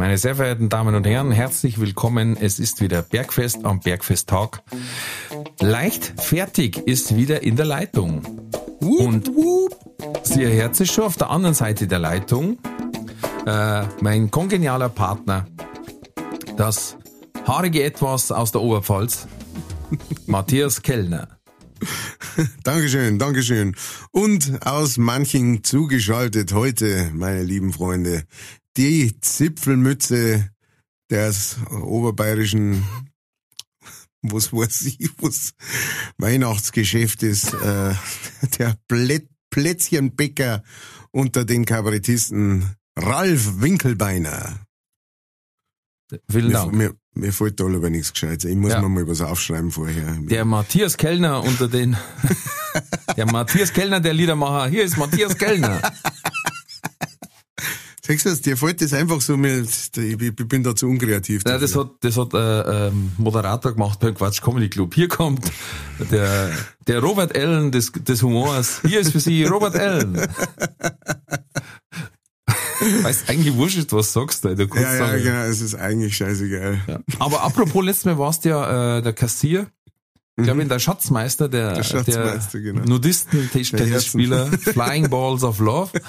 Meine sehr verehrten Damen und Herren, herzlich willkommen. Es ist wieder Bergfest am Bergfesttag. Leichtfertig ist wieder in der Leitung. Und Sie erhört sich schon auf der anderen Seite der Leitung. Äh, mein kongenialer Partner, das haarige Etwas aus der Oberpfalz, Matthias Kellner. Dankeschön, Dankeschön. Und aus manchen zugeschaltet heute, meine lieben Freunde, die Zipfelmütze des oberbayerischen, was weiß ich, was Weihnachtsgeschäft ist, äh, der Plä Plätzchenbäcker unter den Kabarettisten Ralf Winkelbeiner. Vielen Mir, Dank. mir, mir fällt da aber nichts Gescheites. Ich muss Ja. mir mal was aufschreiben vorher. Der Matthias Kellner unter den, der Matthias Kellner, der Liedermacher. Hier ist Matthias Kellner. Sagst du das, dir fällt das einfach so, mir, ich, bin da zu unkreativ. Ja, das hat, das hat äh, ähm, Moderator gemacht beim Quatsch Comedy Club. Hier kommt der, der Robert Allen des, des Humors. Hier ist für Sie Robert Allen. Weißt eigentlich wurscht, ist, was sagst, du ja, ja, sagen. genau, es ist eigentlich scheißegeil. Ja. Aber apropos, letztes Mal warst du ja äh, der Kassier. Ich glaube, der Schatzmeister, der, Mhm. Der Schatzmeister, der genau. Nudisten-Tennisspieler, Flying Balls of Love.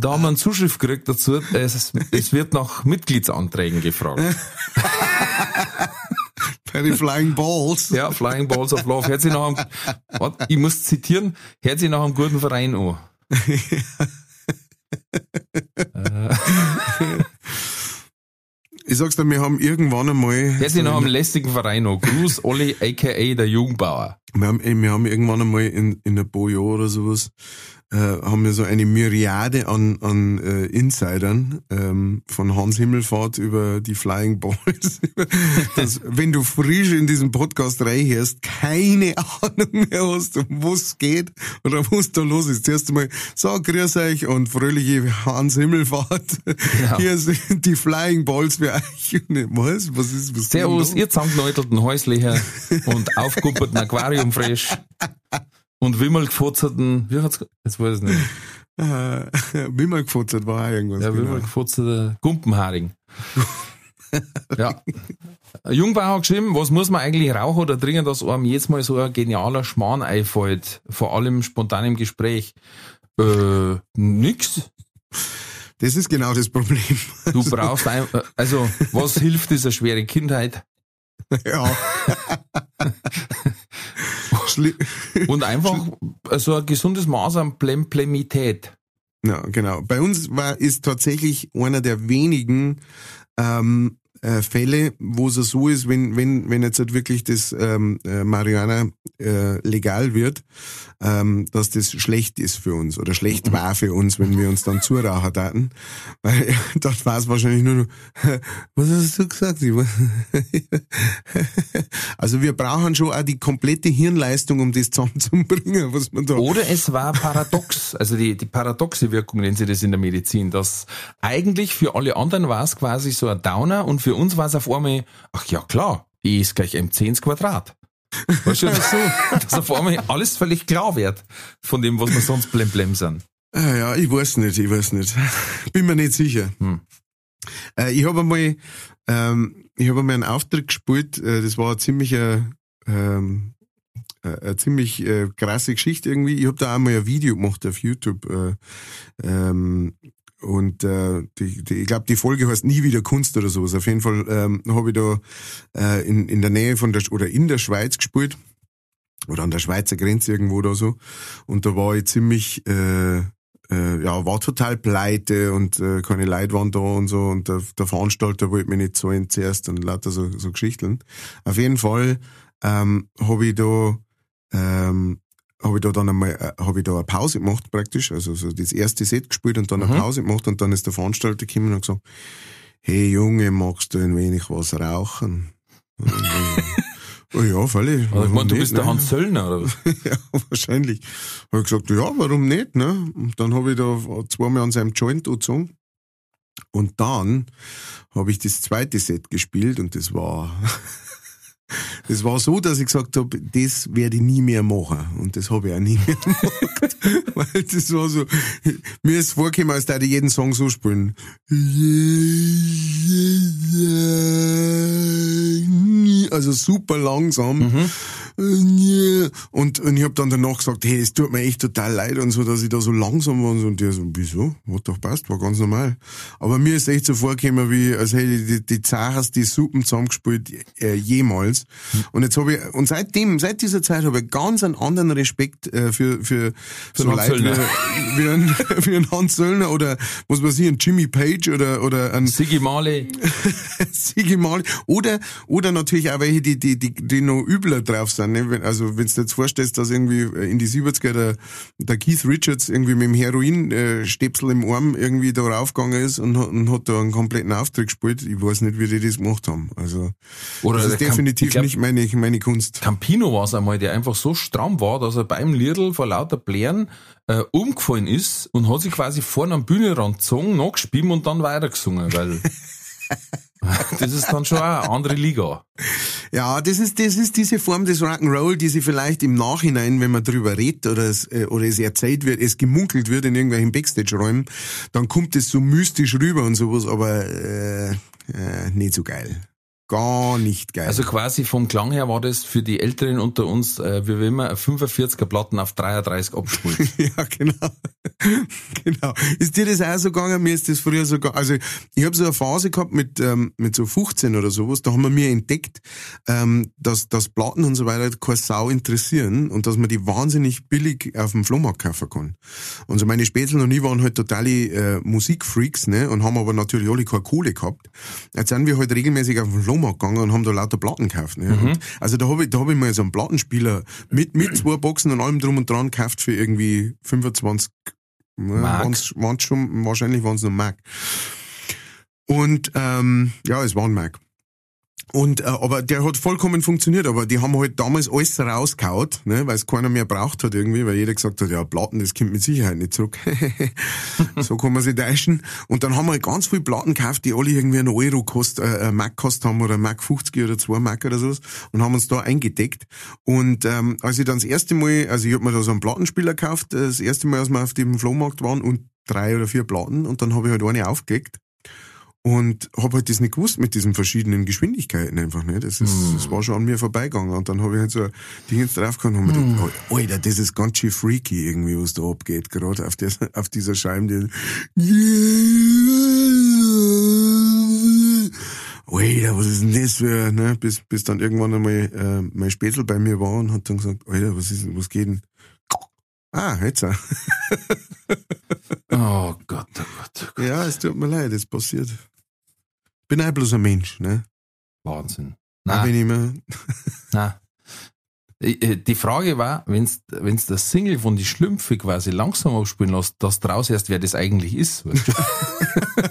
Da haben wir eine Zuschrift gekriegt dazu, es, es wird nach Mitgliedsanträgen gefragt. Bei den Flying Balls. Ja, Flying Balls of Love. Hört sich nach einem, warte, ich muss zitieren, hört sich nach einem guten Verein an. Ich sag's dir, wir haben irgendwann einmal, Hört sich nach einem lästigen Verein an. Gruß Olli, aka der Jugendbauer. wir haben, ey, wir haben irgendwann einmal in, in ein paar Jahren oder sowas, äh, haben wir so eine Myriade an, an äh, Insidern, ähm, von Hans Himmelfahrt über die Flying Balls. dass, wenn du frisch in diesem Podcast reinhörst, keine Ahnung mehr hast, um was geht oder was da los ist. Zuerst einmal, so, grüß euch und fröhliche Hans Himmelfahrt. Hier sind die Flying Balls für euch. Was? Was ist, was Servus, ihr zusammengeneutelten Häuslicher und aufgekuppelten Aquariumfresh und wimmelgefutzerten, wie hat's, jetzt weiß ich nicht. Äh, Wimmer gefuttert war auch irgendwas. Ja, genau. wimmelgefutterter Gumpenharing. ja. Jungbauer hat geschrieben, was muss man eigentlich rauchen oder trinken, dass einem jetzt mal so ein genialer Schmarrn einfällt, vor allem spontan im Gespräch. Äh, nix. Das ist genau das Problem. Du brauchst ein, also, was hilft dieser schwere Kindheit? ja. Schli Und einfach so ein gesundes Maß an Plemplemität. ja, genau. Bei uns war, ist tatsächlich einer der wenigen ähm, äh, Fälle, wo es so ist, wenn, wenn, wenn jetzt halt wirklich das ähm, äh, Marihuana äh, legal wird, ähm, dass das schlecht ist für uns oder schlecht war für uns, wenn wir uns dann zurauchen taten. Weil dort war es wahrscheinlich nur was hast du gesagt? Also wir brauchen schon auch die komplette Hirnleistung, um das zusammenzubringen, was man da... Oder es war paradox, also die, die paradoxe Wirkung nennen sie das in der Medizin, dass eigentlich für alle anderen war es quasi so ein Downer und für uns war es auf einmal, ach ja klar, E ist gleich MC ins Quadrat. Weißt du, das so, dass auf einmal alles völlig klar wird von dem, was wir sonst blemblem sind. Ja, ich weiß nicht, ich weiß nicht. Bin mir nicht sicher. Hm. Äh, ich habe einmal, ähm, ich habe einmal einen Auftritt gespielt, äh, das war ein ziemlicher, ähm, äh, eine ziemlich äh, krasse Geschichte irgendwie. Ich habe da auch mal ein Video gemacht auf YouTube. Äh, ähm, und äh, die, die, ich glaube, die Folge heißt nie wieder Kunst oder sowas. Auf jeden Fall ähm, habe ich da äh, in, in der Nähe von der oder in der Schweiz gespielt oder an der Schweizer Grenze irgendwo da so. Und da war ich ziemlich äh, äh, ja, war total pleite und äh, keine Leute waren da und so und der, der Veranstalter wollte mich nicht zahlen zuerst und lauter so, so Geschichten. Auf jeden Fall ähm, habe ich da ähm, habe ich da dann einmal äh, habe ich da eine Pause gemacht praktisch, also so das erste Set gespielt und dann eine Mhm. Pause gemacht und dann ist der Veranstalter gekommen und hat gesagt, hey Junge, magst du ein wenig was rauchen? oh ja, völlig. Also, ich meine, du bist der ne? Hans Söllner, oder? was? ja, wahrscheinlich. Habe ich gesagt, ja, warum nicht, ne? Und dann habe ich da zweimal an seinem Joint gezogen. Und dann habe ich das zweite Set gespielt und das war, das war so, dass ich gesagt habe, das werde ich nie mehr machen. Und das habe ich auch nie mehr gemacht. Weil das war so, mir ist vorgekommen, als würde ich jeden Song so spielen. Also super langsam. Und, und ich habe dann danach gesagt, hey, es tut mir echt total leid und so, dass ich da so langsam war. Und der so, wieso? Hat doch passt, war ganz normal. Aber mir ist echt so vorgekommen, wie, als hätte ich die, die Zachers die Suppen zusammengespielt, äh, jemals. Und jetzt habe ich, und seitdem, seit dieser Zeit habe ich ganz einen anderen Respekt äh, für, für, Für so Hans Leute wie, wie, ein, wie ein Hans Söllner oder, was weiß ich, ein Jimmy Page oder, oder ein Siggi Marley. Sigi Marley. Oder, oder natürlich auch welche, die, die, die, die noch übler drauf sind. Ne? Wenn, also, wenn du dir jetzt vorstellst, dass irgendwie in die 70er der, der Keith Richards irgendwie mit dem Heroin-Stäpsel im Arm irgendwie da raufgegangen ist und, hat- und hat da einen kompletten Auftritt gespielt. Ich weiß nicht, wie die das gemacht haben. Also, Oder das ist definitiv glaub- nicht meine, meine Kunst. Campino war es einmal, der einfach so stramm war, dass er beim Liedl vor lauter Blären äh, umgefallen ist und hat sich quasi vorne am Bühnenrand gezogen, nachgespielt und dann weitergesungen, weil das ist dann schon eine andere Liga. Ja, das ist, das ist diese Form des Rock'n'Roll, die sie vielleicht im Nachhinein, wenn man drüber redet oder es, äh, oder es erzählt wird, es gemunkelt wird in irgendwelchen Backstage-Räumen, dann kommt es so mystisch rüber und sowas, aber äh, äh, nicht so geil. Gar nicht geil. Also quasi vom Klang her war das für die Älteren unter uns, äh, wie wenn man 45er Platten auf 33 abspielt. ja, genau. genau. Ist dir das auch so gegangen? Mir ist das früher so gegangen. Also ich habe so eine Phase gehabt mit, ähm, mit so 15 oder sowas, da haben wir mir entdeckt, ähm, dass, dass Platten und so weiter keine Sau interessieren und dass man die wahnsinnig billig auf dem Flohmarkt kaufen kann. Und so meine Spätzle und ich waren halt totale äh, Musikfreaks, ne, und haben aber natürlich alle keine Kohle gehabt. Jetzt sind wir halt regelmäßig auf den Flohmarkt gegangen und haben da lauter Platten gekauft, ne. Und, also da habe ich, da hab ich mal so einen Plattenspieler mit, mit zwei Boxen und allem drum und dran gekauft für irgendwie 25 ja, Mark. waren's, waren's schon, wahrscheinlich waren es nur Mark. Und ähm, ja, es waren Mark. Und äh, aber der hat vollkommen funktioniert, aber die haben halt damals alles rausgehaut, ne, weil es keiner mehr braucht hat irgendwie, weil jeder gesagt hat, ja, Platten, das kommt mit Sicherheit nicht zurück. so kann man sich täuschen. Und dann haben wir halt ganz viele Platten gekauft, die alle irgendwie einen Euro kost, äh, äh, Mark kost haben oder Mark 50 oder 2 Mark oder sowas und haben uns da eingedeckt. Und ähm, als ich dann das erste Mal, also ich hab mir da so einen Plattenspieler gekauft, äh, das erste Mal, als wir auf dem Flohmarkt waren und drei oder vier Platten und dann habe ich halt eine aufgelegt und habe halt das nicht gewusst mit diesen verschiedenen Geschwindigkeiten einfach nicht. Das, ist, das war schon an mir vorbeigegangen. Und dann habe ich halt so Dinge jetzt draufgehauen und hab mir gedacht, oh, Alter, das ist ganz schön freaky irgendwie, was da abgeht, gerade auf, der, auf dieser Scheibe. Die Alter, was ist denn das für, ne? Bis, bis dann irgendwann einmal äh, mein Spätzl bei mir war und hat dann gesagt, Alter, was ist, was geht denn? Ah, jetzt auch. Oh Gott, oh Gott, oh Gott. Ja, es tut mir leid, es passiert. Bin auch bloß ein Mensch, ne? Wahnsinn. Auch Nein, wenn ich mir, nein. Äh, Die Frage war, wenn's, wenn's das Single von die Schlümpfe quasi langsam abspielen lässt, dass draus erst wer das eigentlich ist. Weißt du?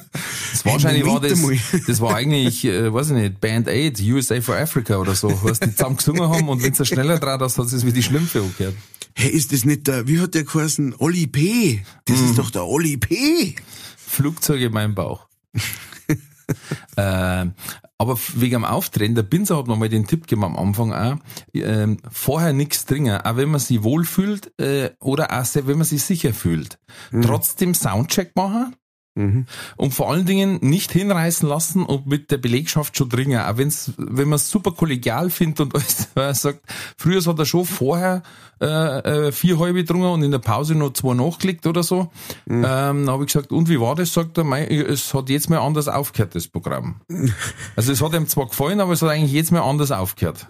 wahrscheinlich war das, das war eigentlich, äh, weiß ich nicht, Band Aid, USA for Africa oder so, was die zusammen gesungen haben und wenn's da schneller draht, hast, hat es wie die Schlümpfe angehört. hey, ist das nicht der, wie hat der geheißen? Olli P. Das ist doch der Olli P. Flugzeug in meinem Bauch. ähm, aber wegen dem Auftreten, der Binzer hat mir mal den Tipp gegeben am Anfang auch, ähm, vorher nichts trinken, auch wenn man sich wohlfühlt äh, oder auch sehr, wenn man sich sicher fühlt. Trotzdem Soundcheck machen Mhm. und vor allen Dingen nicht hinreißen lassen und mit der Belegschaft schon dringen. Auch wenn's, wenn man es super kollegial findet und alles, weil er sagt, früher hat er schon vorher äh, äh, vier halbe getrunken und in der Pause noch zwei nachgelegt oder so. Ähm, dann habe ich gesagt, und wie war das? Sagt er, mei, es hat jetzt mal anders aufgehört, das Programm. Also es hat ihm zwar gefallen, aber es hat eigentlich jetzt mal anders aufgehört.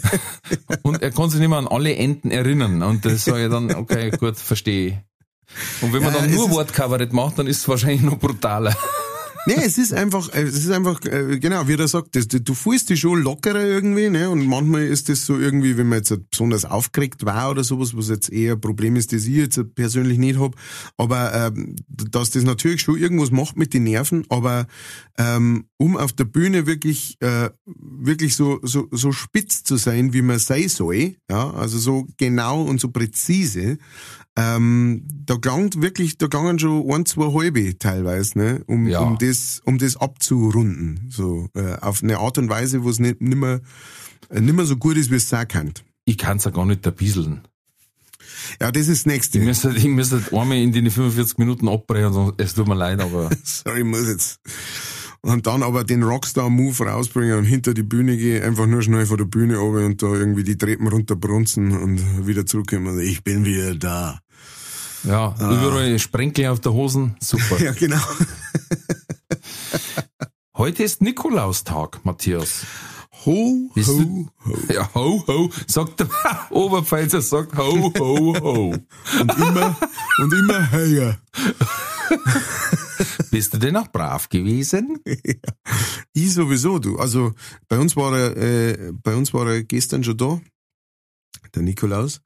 und er kann sich nicht mehr an alle Enden erinnern. Und das sage ich dann, okay, gut, verstehe ich. Und wenn man Ja, dann nur Wortcoverett macht, dann ist es wahrscheinlich noch brutaler. Nee, es ist einfach, es ist einfach, äh, genau, wie er sagt, das, du fühlst dich schon lockerer irgendwie, ne? Und manchmal ist das so irgendwie, wenn man jetzt besonders aufgeregt war oder sowas, was jetzt eher ein Problem ist, das ich jetzt persönlich nicht hab. Aber ähm, dass das natürlich schon irgendwas macht mit den Nerven, aber ähm, um auf der Bühne wirklich, äh, wirklich so, so, so spitz zu sein, wie man sein soll, ja, also so genau und so präzise, ähm, da klangt wirklich, da klangen schon ein, zwei halbe teilweise, ne, um, Ja. um das, um das abzurunden, so äh, auf eine Art und Weise, wo es nicht nimmer, äh, nimmer so gut ist, wie es sein kann. Ich kann's ja gar nicht erbieseln. Ja, das ist das Nächste. Ich müsste, ich müsste einmal in die 45 Minuten abbrechen es tut mir leid, aber Sorry, ich muss jetzt. Und dann aber den Rockstar-Move rausbringen und hinter die Bühne gehen, einfach nur schnell von der Bühne runter und da irgendwie die Treppen runterbrunzen und wieder zurückkommen. Also ich bin wieder da. ja, überall Sprenkel auf der Hosen, super. Ja, genau. Heute ist Nikolaustag, Matthias. Ho, Bist ho, ho. Ja, ho, ho, sagt der Oberpfälzer, sagt ho, ho, ho. Und immer, und immer höher. Bist du denn auch brav gewesen? Ich sowieso, du. Also, bei uns war er, äh, bei uns war er gestern schon da. Der Nikolaus.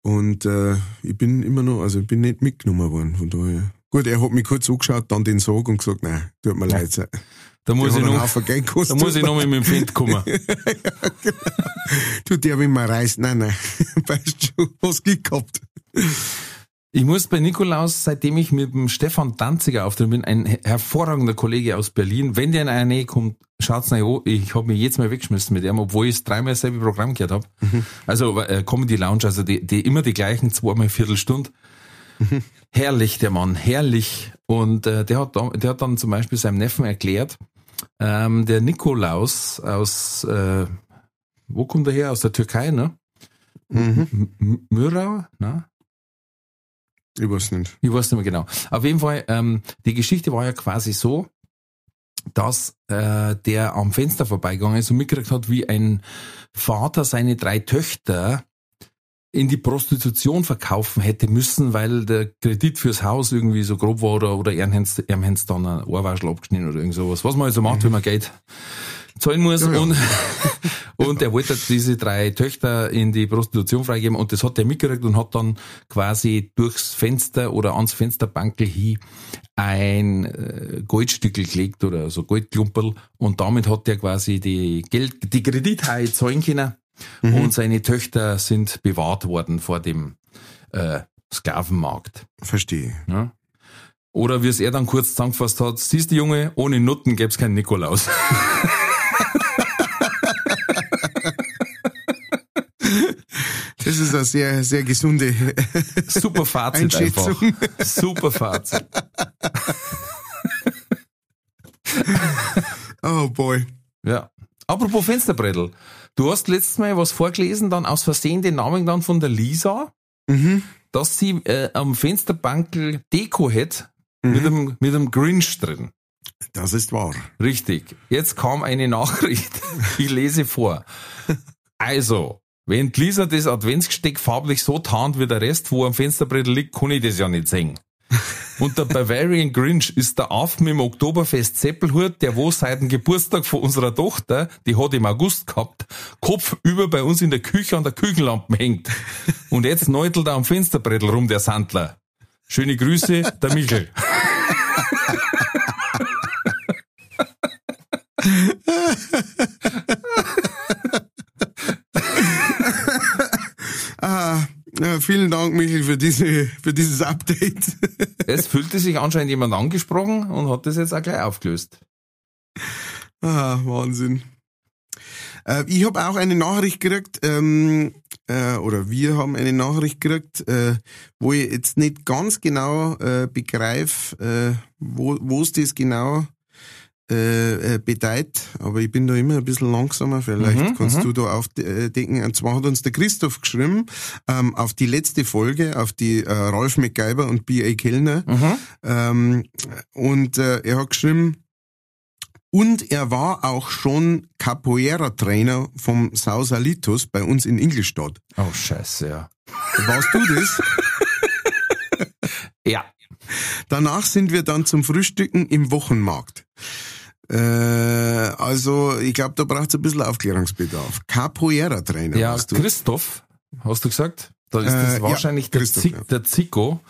Und, äh, ich bin immer noch, also ich bin nicht mitgenommen worden, von daher. Gut, er hat mich kurz angeschaut, dann den Sarg und gesagt, nein, tut mir leid. Der Da muss, ich noch, da muss ich noch mit dem Find kommen. Du, der will mal reisen. Nein, nein. Weißt du, was Glück gehabt. Ich muss bei Nikolaus, seitdem ich mit dem Stefan Danziger auftreten bin, ein hervorragender Kollege aus Berlin, wenn der in eine Nähe kommt, schaut's nach an. Ich habe mich jetzt mal weggeschmissen mit ihm, obwohl ich dreimal dasselbe Programm gehört habe. Also äh, Comedy Lounge, also die, die immer die gleichen zweimal Viertelstunde. Herrlich, der Mann, herrlich. Und äh, der, hat, der hat dann zum Beispiel seinem Neffen erklärt, ähm, der Nikolaus aus, äh, wo kommt er her? Aus der Türkei, ne? Mhm. M- M- Myrau, ne? Ich weiß nicht. Ich weiß nicht mehr genau. Auf jeden Fall, ähm, die Geschichte war ja quasi so, dass äh, der am Fenster vorbeigegangen ist und mitgekriegt hat, wie ein Vater seine drei Töchter in die Prostitution verkaufen hätte müssen, weil der Kredit fürs Haus irgendwie so grob war oder, oder er hätte dann ein Ohrwaschel abgeschnitten oder irgend sowas. Was man also macht, wenn man Geld zahlen muss. Ja, ja. Und, und er wollte diese drei Töchter in die Prostitution freigeben und das hat er mitgekriegt und hat dann quasi durchs Fenster oder ans Fensterbankel hin ein äh, Goldstückel gelegt oder so Goldklumperl und damit hat er quasi die Geld, die Kredithaie zahlen können und seine Töchter sind bewahrt worden vor dem äh, Sklavenmarkt. Verstehe. Ja? Oder wie es er dann kurz zusammengefasst hat, siehst du Junge, ohne Nutten gäb's keinen Nikolaus. Das ist eine sehr, sehr gesunde Super Fazit einfach. Super Fazit. Oh boy. Ja. Apropos Fensterbrettel. Du hast letztes Mal was vorgelesen, dann aus Versehen den Namen dann von der Lisa, Mhm. dass sie äh, am Fensterbankel Deko hätte mit, einem, mit einem Grinch drin. Das ist wahr. Richtig. Jetzt kam eine Nachricht. Ich lese vor. Also, wenn Lisa das Adventsgesteck farblich so tarnt wie der Rest, wo am Fensterbrett liegt, kann ich das ja nicht sehen. Und der Bavarian Grinch ist der Aff mit dem Oktoberfest Zeppelhut, der wo seit dem Geburtstag von unserer Tochter, die hat im August gehabt, Kopf über bei uns in der Küche an der Küchenlampe hängt. Und jetzt neutelt er am Fensterbrettel rum, der Sandler. Schöne Grüße, der Michel. Ah, ja, vielen Dank, Michael, für diese, für dieses Update. Es fühlte sich anscheinend jemand angesprochen und hat das jetzt auch gleich aufgelöst. ah, Wahnsinn. Äh, ich habe auch eine Nachricht gekriegt, ähm, äh, oder wir haben eine Nachricht gekriegt, äh, wo ich jetzt nicht ganz genau äh, begreife, äh, wo wo es das genau äh, äh, bedeutet, aber ich bin da immer ein bisschen langsamer. Vielleicht Mhm, kannst mhm. du da aufdecken. Und zwar hat uns der Christoph geschrieben ähm, auf die letzte Folge, auf die äh, Ralf McGyber und B.A. Kellner. Mhm. Ähm, und äh, er hat geschrieben, und er war auch schon Capoeira-Trainer vom Sausalitos bei uns in Ingolstadt. Oh, scheiße, ja. Warst du das? Ja, Danach sind wir dann zum Frühstücken im Wochenmarkt. Äh, also, ich glaube, da braucht es ein bisschen Aufklärungsbedarf. Capoeira-Trainer Ja, warst du. Christoph, hast du gesagt? Da ist Äh, das ja, wahrscheinlich der, Christoph, Zick, ja. Mhm. der Zico,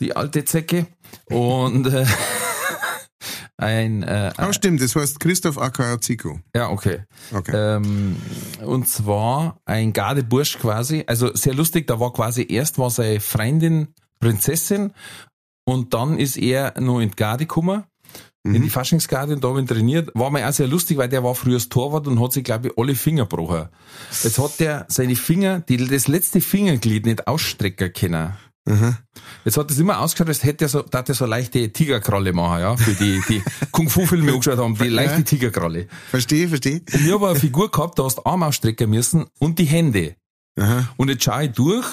die alte Zecke. Und äh, ein, äh, Ah, stimmt, das heißt Christoph aka Zico. ja, okay. Okay. Ähm, und zwar ein Gardebursch quasi. Also sehr lustig, da war quasi erst war seine Freundin Prinzessin und dann ist er noch in die Garde gekommen. In die Faschingsgarde und da haben trainiert. War mir auch sehr lustig, weil der war früher das Torwart und hat sich, glaube ich, alle Finger gebrochen. Jetzt hat der seine Finger, die, das letzte Fingerglied nicht ausstrecken können. Jetzt hat es immer ausgeschaut, als hätte er so, da hat er so leichte Tigerkralle machen, ja, für die, die Kung-Fu-Filme angeschaut haben, die leichte Tigerkralle. Verstehe, verstehe. Und ich habe eine Figur gehabt, da hast du Arm ausstrecken müssen und die Hände. Aha. Und jetzt schaue ich durch,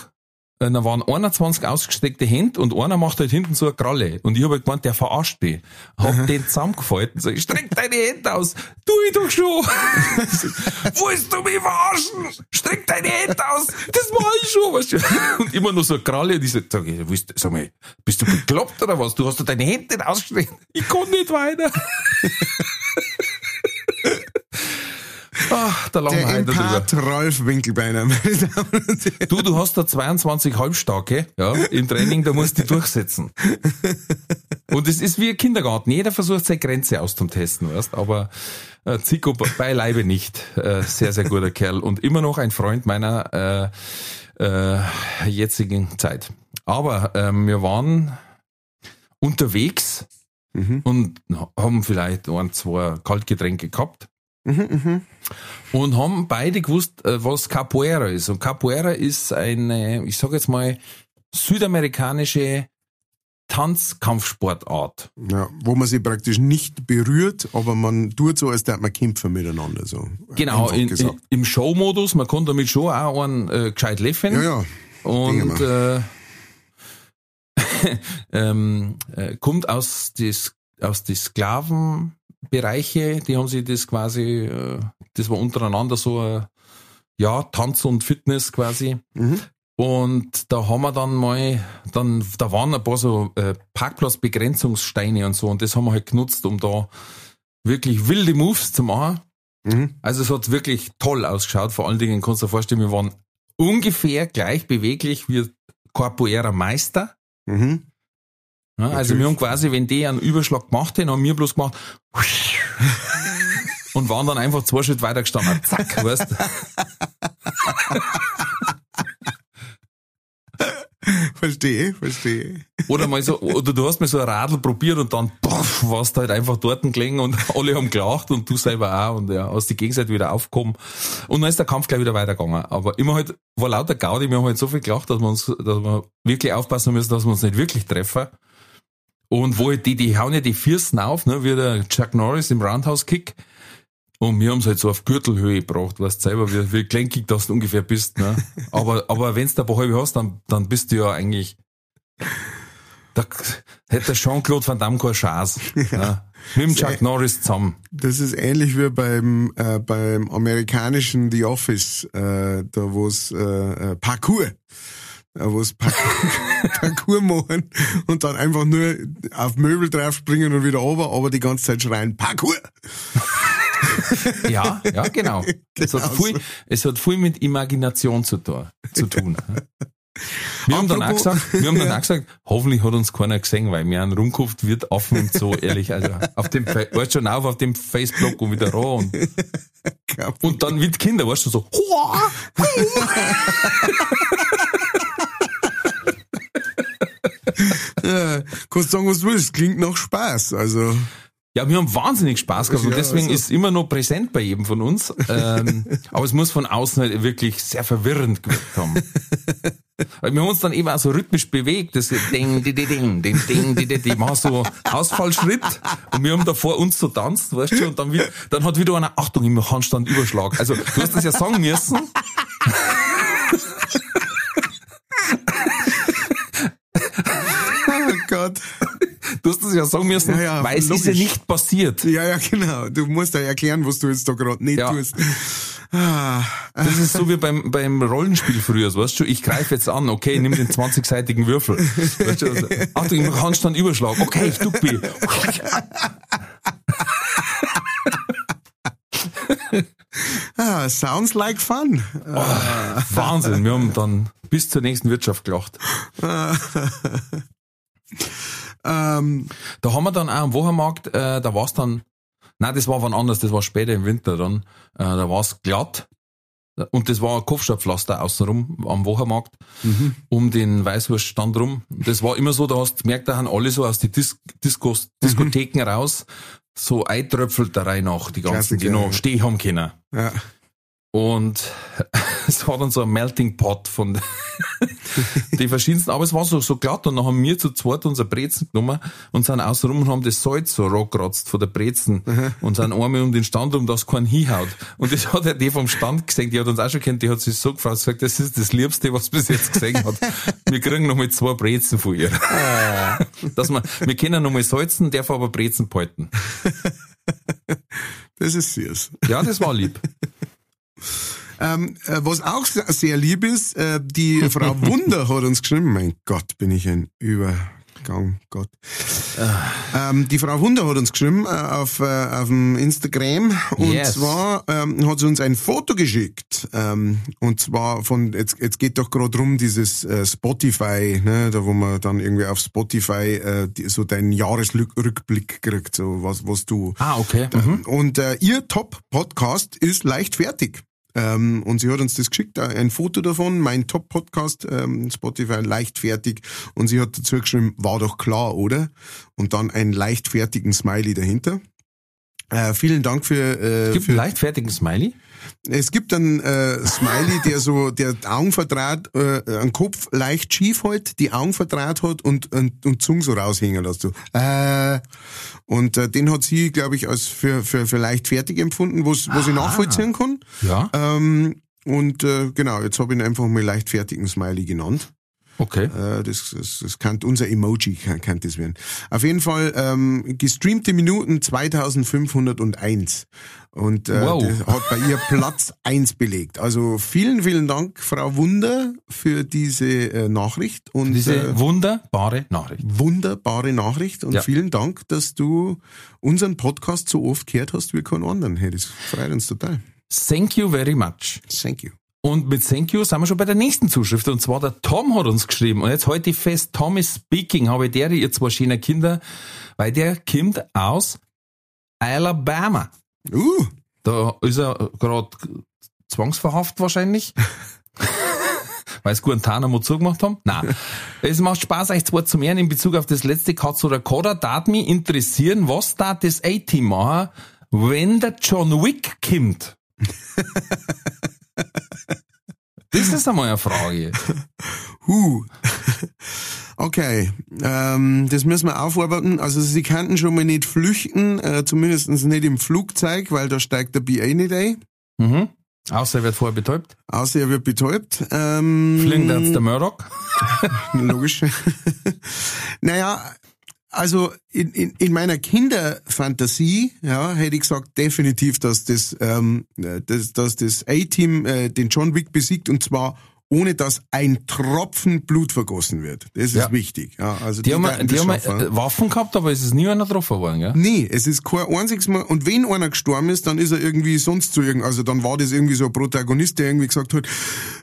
da waren 21 ausgestreckte Hände und einer macht halt hinten so eine Kralle. Und ich habe halt gemeint, der verarscht mich. Hab den zusammengefalten, ich, streck deine Hände aus, tu ich doch schon. Willst du mich verarschen? Streck deine Hände aus, das mach ich schon. Weißt du? Und immer noch so eine Kralle und ich sag, sag, ich, willst, sag mal, bist du bekloppt oder was? Du hast doch deine Hände nicht ausgestreckt. Ich kann nicht weiter. Ach, Der heute drüber. Empath Ralf Winkelbeiner. Du, du hast da 22 Halbstarke, ja, im Training, da musst du dich durchsetzen. Und es ist wie ein Kindergarten. Jeder versucht seine Grenze auszutesten, weißt, aber äh, Zico be- beileibe nicht. Äh, sehr, sehr guter Kerl und immer noch ein Freund meiner äh, äh, jetzigen Zeit. Aber ähm, wir waren unterwegs und haben vielleicht ein, zwei Kaltgetränke gehabt und haben beide gewusst, äh, was Capoeira ist. Und Capoeira ist eine, ich sage jetzt mal, südamerikanische Tanzkampfsportart. Ja, wo man sich praktisch nicht berührt, aber man tut so, als würde man kämpfen miteinander. So. Genau, in, in, im Showmodus, man kann damit schon auch einen äh, gescheit läffen. Ja, ja. Und äh, ähm, äh, kommt aus des aus die Sklavenbereiche, die haben sich das quasi, äh, das war untereinander so äh, ja Tanz und Fitness quasi. Mhm. Und da haben wir dann mal, dann, da waren ein paar so äh, Parkplatzbegrenzungssteine und so, und das haben wir halt genutzt, um da wirklich wilde Moves zu machen. Mhm. Also es hat wirklich toll ausgeschaut. Vor allen Dingen kannst du dir vorstellen, wir waren ungefähr gleich beweglich wie Capoeira Meister. Mhm. Ja, also wir haben quasi, wenn die einen Überschlag gemacht haben, haben wir bloß gemacht und waren dann einfach zwei Schritte weiter gestanden. Zack, weißt du? Verstehe, verstehe. Oder mal so, oder du hast mal so ein Radl probiert und dann puff, warst du halt einfach dort gelegen und alle haben gelacht und du selber auch und ja, hast die Gegenseite wieder aufgekommen. Und dann ist der Kampf gleich wieder weitergegangen. Aber immer halt, war lauter Gaudi, wir haben halt so viel gelacht, dass wir uns, dass wir wirklich aufpassen müssen, dass wir uns nicht wirklich treffen. Und wo halt die, die hauen ja die Fürsten auf, ne, wie der Chuck Norris im Roundhouse-Kick. Und wir haben's halt so auf Gürtelhöhe gebracht, weißt selber, wie, wie gelenkig das du ungefähr bist, ne. Aber, aber wenn's da ein paar halbe hast, dann, dann bist du ja eigentlich, da hätte Jean-Claude Van Damme keine Chance. Ne? Mit dem Chuck Norris zusammen. Das ist ähnlich wie beim, äh, beim amerikanischen The Office, äh, da wo es äh, äh, Parkour, wo es Parkour, machen und dann einfach nur auf Möbel drauf springen und wieder runter, aber die ganze Zeit schreien Parkour. Ja, ja, genau. Es, hat Genau viel, so. es hat viel mit Imagination zu tun. Zu tun ne? wir haben dann auch Apropos- gesagt, wir haben dann auch gesagt, hoffentlich hat uns keiner gesehen, weil wir haben rumgekauft, wird offen im Zoo, ehrlich. Also auf dem, weißt schon auf, auf dem Facebook und wieder roh und, und dann mit Kinder, weißt du, so, Ja, kannst sagen, was du willst, klingt nach Spaß, also. Ja, wir haben wahnsinnig Spaß gehabt und Ja, deswegen also- ist immer noch präsent bei jedem von uns. Ähm, aber es muss von außen halt wirklich sehr verwirrend gewirkt haben. Weil wir haben uns dann eben auch so rhythmisch bewegt. Das Ding, di, di, ding, ding, ding, di, di, di. machen so Ausfallschritt und wir haben da vor uns so tanzt, weißt du, und dann, wieder, dann hat wieder einer, Achtung, im Handstand Überschlag. Also du hast das ja sagen müssen. Oh Gott. Du hast das ja sagen müssen, Ja, ja, weil es ist ja nicht passiert. Ja, ja, genau. Du musst ja erklären, was du jetzt da gerade nicht Ja. tust. Ah, Das ist so wie beim, beim Rollenspiel früher, weißt du, ich greife jetzt an, okay, nimm den 20-seitigen Würfel. Weißt du, also, Achtung, ich mache Handstand Überschlag, okay, ich ducke. ah, sounds like fun. Wahnsinn, wir haben dann bis zur nächsten Wirtschaft gelacht. Ähm, Da haben wir dann auch am Wochenmarkt, äh, da war's dann, nein, das war wann anders, das war später im Winter dann, äh, da war's glatt. Und das war ein Kopfsteinpflaster außenrum am Wochenmarkt, um den Weißwurststand rum. Das war immer so, da hast du gemerkt, da haben alle so aus die Dis Diskos, Diskotheken raus, so eintröpfelt da rein nach, die ganzen, die Klassiker, noch ja. stehen haben können. ja. Und es war dann so ein Melting Pot von die verschiedensten, aber es war so, so glatt und dann haben wir zu zweit unser Brezen genommen und sind außenrum und haben das Salz so rockratzt von der Brezen und sind einmal um den Stand rum, dass kein hinhaut. Und das hat ja die vom Stand gesehen, die hat uns auch schon kennt, die hat sich so gefragt, sagt, das ist das Liebste, was bis jetzt gesehen hat. Wir kriegen noch mal zwei Brezen von ihr. Dass wir, wir können noch mal salzen, darf aber Brezen behalten. Das ist süß. Ja, das war lieb. Ähm, äh, was auch sehr, lieb ist, äh, die Frau Wunder hat uns geschrieben, mein Gott, bin ich ein Übergang, Gott. Ähm, die Frau Wunder hat uns geschrieben äh, auf, äh, auf dem Instagram und Yes. zwar ähm, hat sie uns ein Foto geschickt ähm, und zwar von, jetzt, jetzt geht doch gerade rum dieses äh, Spotify, ne, da wo man dann irgendwie auf Spotify äh, die, so deinen Jahresrückblick kriegt, so was, was du Ah, okay. Mhm. und äh, ihr Top-Podcast ist leicht fertig. Ähm, und sie hat uns das geschickt, äh, ein Foto davon, mein Top-Podcast, ähm, Spotify leicht fertig. Und sie hat dazu geschrieben, war doch klar, oder? Und dann einen leicht fertigen Smiley dahinter. Äh, vielen Dank für, äh, Gibt für einen leichtfertigen Smiley? Es gibt einen äh, Smiley, der so der Augen verdraht, äh, einen Kopf leicht schief hält, die Augen verdraht hat und und, und Zunge so raushängen lässt. So. Äh, und äh, den hat sie, glaube ich, als für, für, für leicht fertig empfunden, was was ich nachvollziehen kann. Ja. Ähm, und äh, genau, jetzt habe ich ihn einfach mal leichtfertigen Smiley genannt. Okay. Äh, das, das, das kann unser Emoji kann, kann das werden. Auf jeden Fall ähm, gestreamte Minuten 2501 und äh, Wow. das hat bei ihr Platz eins belegt. Also vielen, vielen Dank, Frau Wunder, für diese äh, Nachricht und Diese äh, wunderbare Nachricht. wunderbare Nachricht und Ja. vielen Dank, dass du unseren Podcast so oft gehört hast wie keinen anderen. Hey, das freut uns total. Thank you very much. Thank you. Und mit Thank you sind wir schon bei der nächsten Zuschrift. Und zwar der Tom hat uns geschrieben. Und jetzt heute fest, Tom is speaking, habe der, ihr zwei schöne Kinder, weil der kommt aus Alabama. Uh, Da ist er gerade zwangsverhaft wahrscheinlich. Weil sie Guantanamo zugemacht haben? Nein. Es macht Spaß, euch zwei zu mehren in Bezug auf das letzte Katz oder Koda. Darf mich interessieren, was da das A-Team machen, wenn der John Wick kommt? das ist einmal eine Frage. Huh. Okay, ähm, das müssen wir aufarbeiten. Also sie kannten schon mal nicht flüchten, äh, zumindest nicht im Flugzeug, weil da steigt der BA nicht ein. Mhm. Außer er wird vorher betäubt. Außer er wird betäubt. Ähm, Fliegen jetzt der Murdoch. Logisch. naja, also in, in, in meiner Kinderfantasie, ja, hätte ich gesagt definitiv, dass das, ähm, dass, dass das A-Team äh, den John Wick besiegt und zwar ohne dass ein Tropfen Blut vergossen wird. Das ist Ja. wichtig. Ja, also Die haben, werden die haben äh, Waffen gehabt, aber es ist nie einer getroffen worden, gell? Nee, es ist kein einziges Mal. Und wenn einer gestorben ist, dann ist er irgendwie sonst zu irgend, also dann war das irgendwie so ein Protagonist, der irgendwie gesagt hat,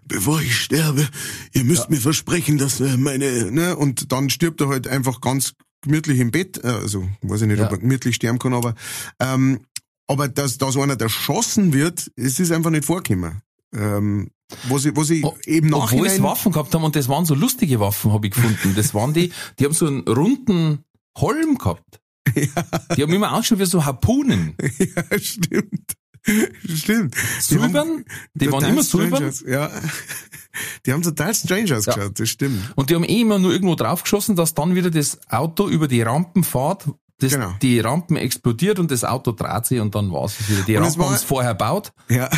bevor ich sterbe, ihr müsst mir versprechen, dass äh, meine, ne, und dann stirbt er halt einfach ganz gemütlich im Bett, äh, also, weiß ich nicht, ob Ja. er gemütlich sterben kann, aber, ähm, aber dass, dass einer erschossen wird, es ist einfach nicht vorgekommen. Ähm, was ich, was ich O- eben Obwohl sie nachhinein, Waffen gehabt haben und das waren so lustige Waffen, habe ich gefunden. Das waren die, die haben so einen runden Holm gehabt. Die haben immer ausgeschaut wie so Harpunen. ja, stimmt. Stimmt. Die haben- Silbern, die waren immer aus- Ja. Die haben total strange ausgeschaut, das stimmt. Und die haben eh immer nur irgendwo draufgeschossen, dass dann wieder das Auto über die Rampen fährt, das, Genau. die Rampen explodiert und das Auto dreht sich und dann war es wieder. Die Rampen haben es vorher baut. Ja.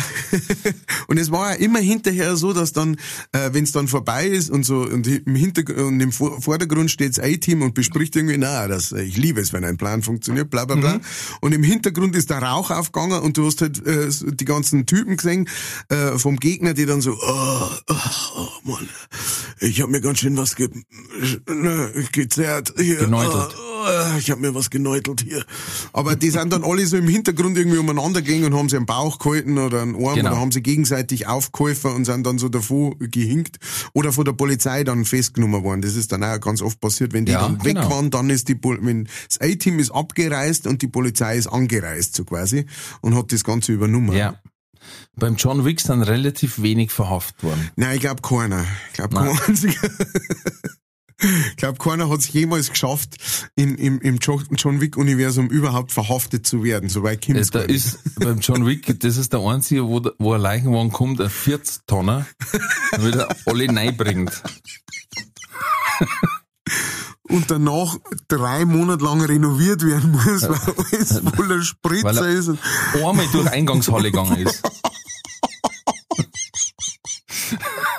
und es war ja immer hinterher so, dass dann, äh, wenn es dann vorbei ist und so und im Hintergrund und im Vor- Vordergrund steht das A-Team und bespricht irgendwie, na, das, ich liebe es, wenn ein Plan funktioniert, bla bla bla. Und im Hintergrund ist der Rauch aufgegangen und du hast halt äh, die ganzen Typen gesehen äh, vom Gegner, die dann so, oh, oh, oh Mann, ich habe mir ganz schön was ge ne, gezerrt. Hier, Geneutelt. Oh, ich habe mir was geneutelt hier. Aber die sind dann alle so im Hintergrund irgendwie umeinander gegangen und haben sie am Bauch gehalten oder einen Arm Genau. oder haben sie gegenseitig aufgeholfen und sind dann so davor gehinkt oder von der Polizei dann festgenommen worden. Das ist dann auch ganz oft passiert. Wenn die Ja, dann weg genau. waren, dann ist die, Pol- wenn das A-Team ist abgereist und die Polizei ist angereist, so quasi, und hat das Ganze übernommen. Ja. Beim John Wick sind relativ wenig verhaftet worden. Nein, ich glaube keiner. Ich glaube kein einziger. Ich glaube, keiner hat es jemals geschafft, in, im, im Jo- John Wick-Universum überhaupt verhaftet zu werden. Soweit kommt Äh, es Da gar nicht. ist beim John Wick, das ist der einzige, wo, wo ein Leichenwagen kommt, ein 40-Tonner, und wieder alle reinbringt. Und danach drei Monate lang renoviert werden muss, weil alles voller Weil Spritzer er- ist. Einmal durch Eingangshalle gegangen ist.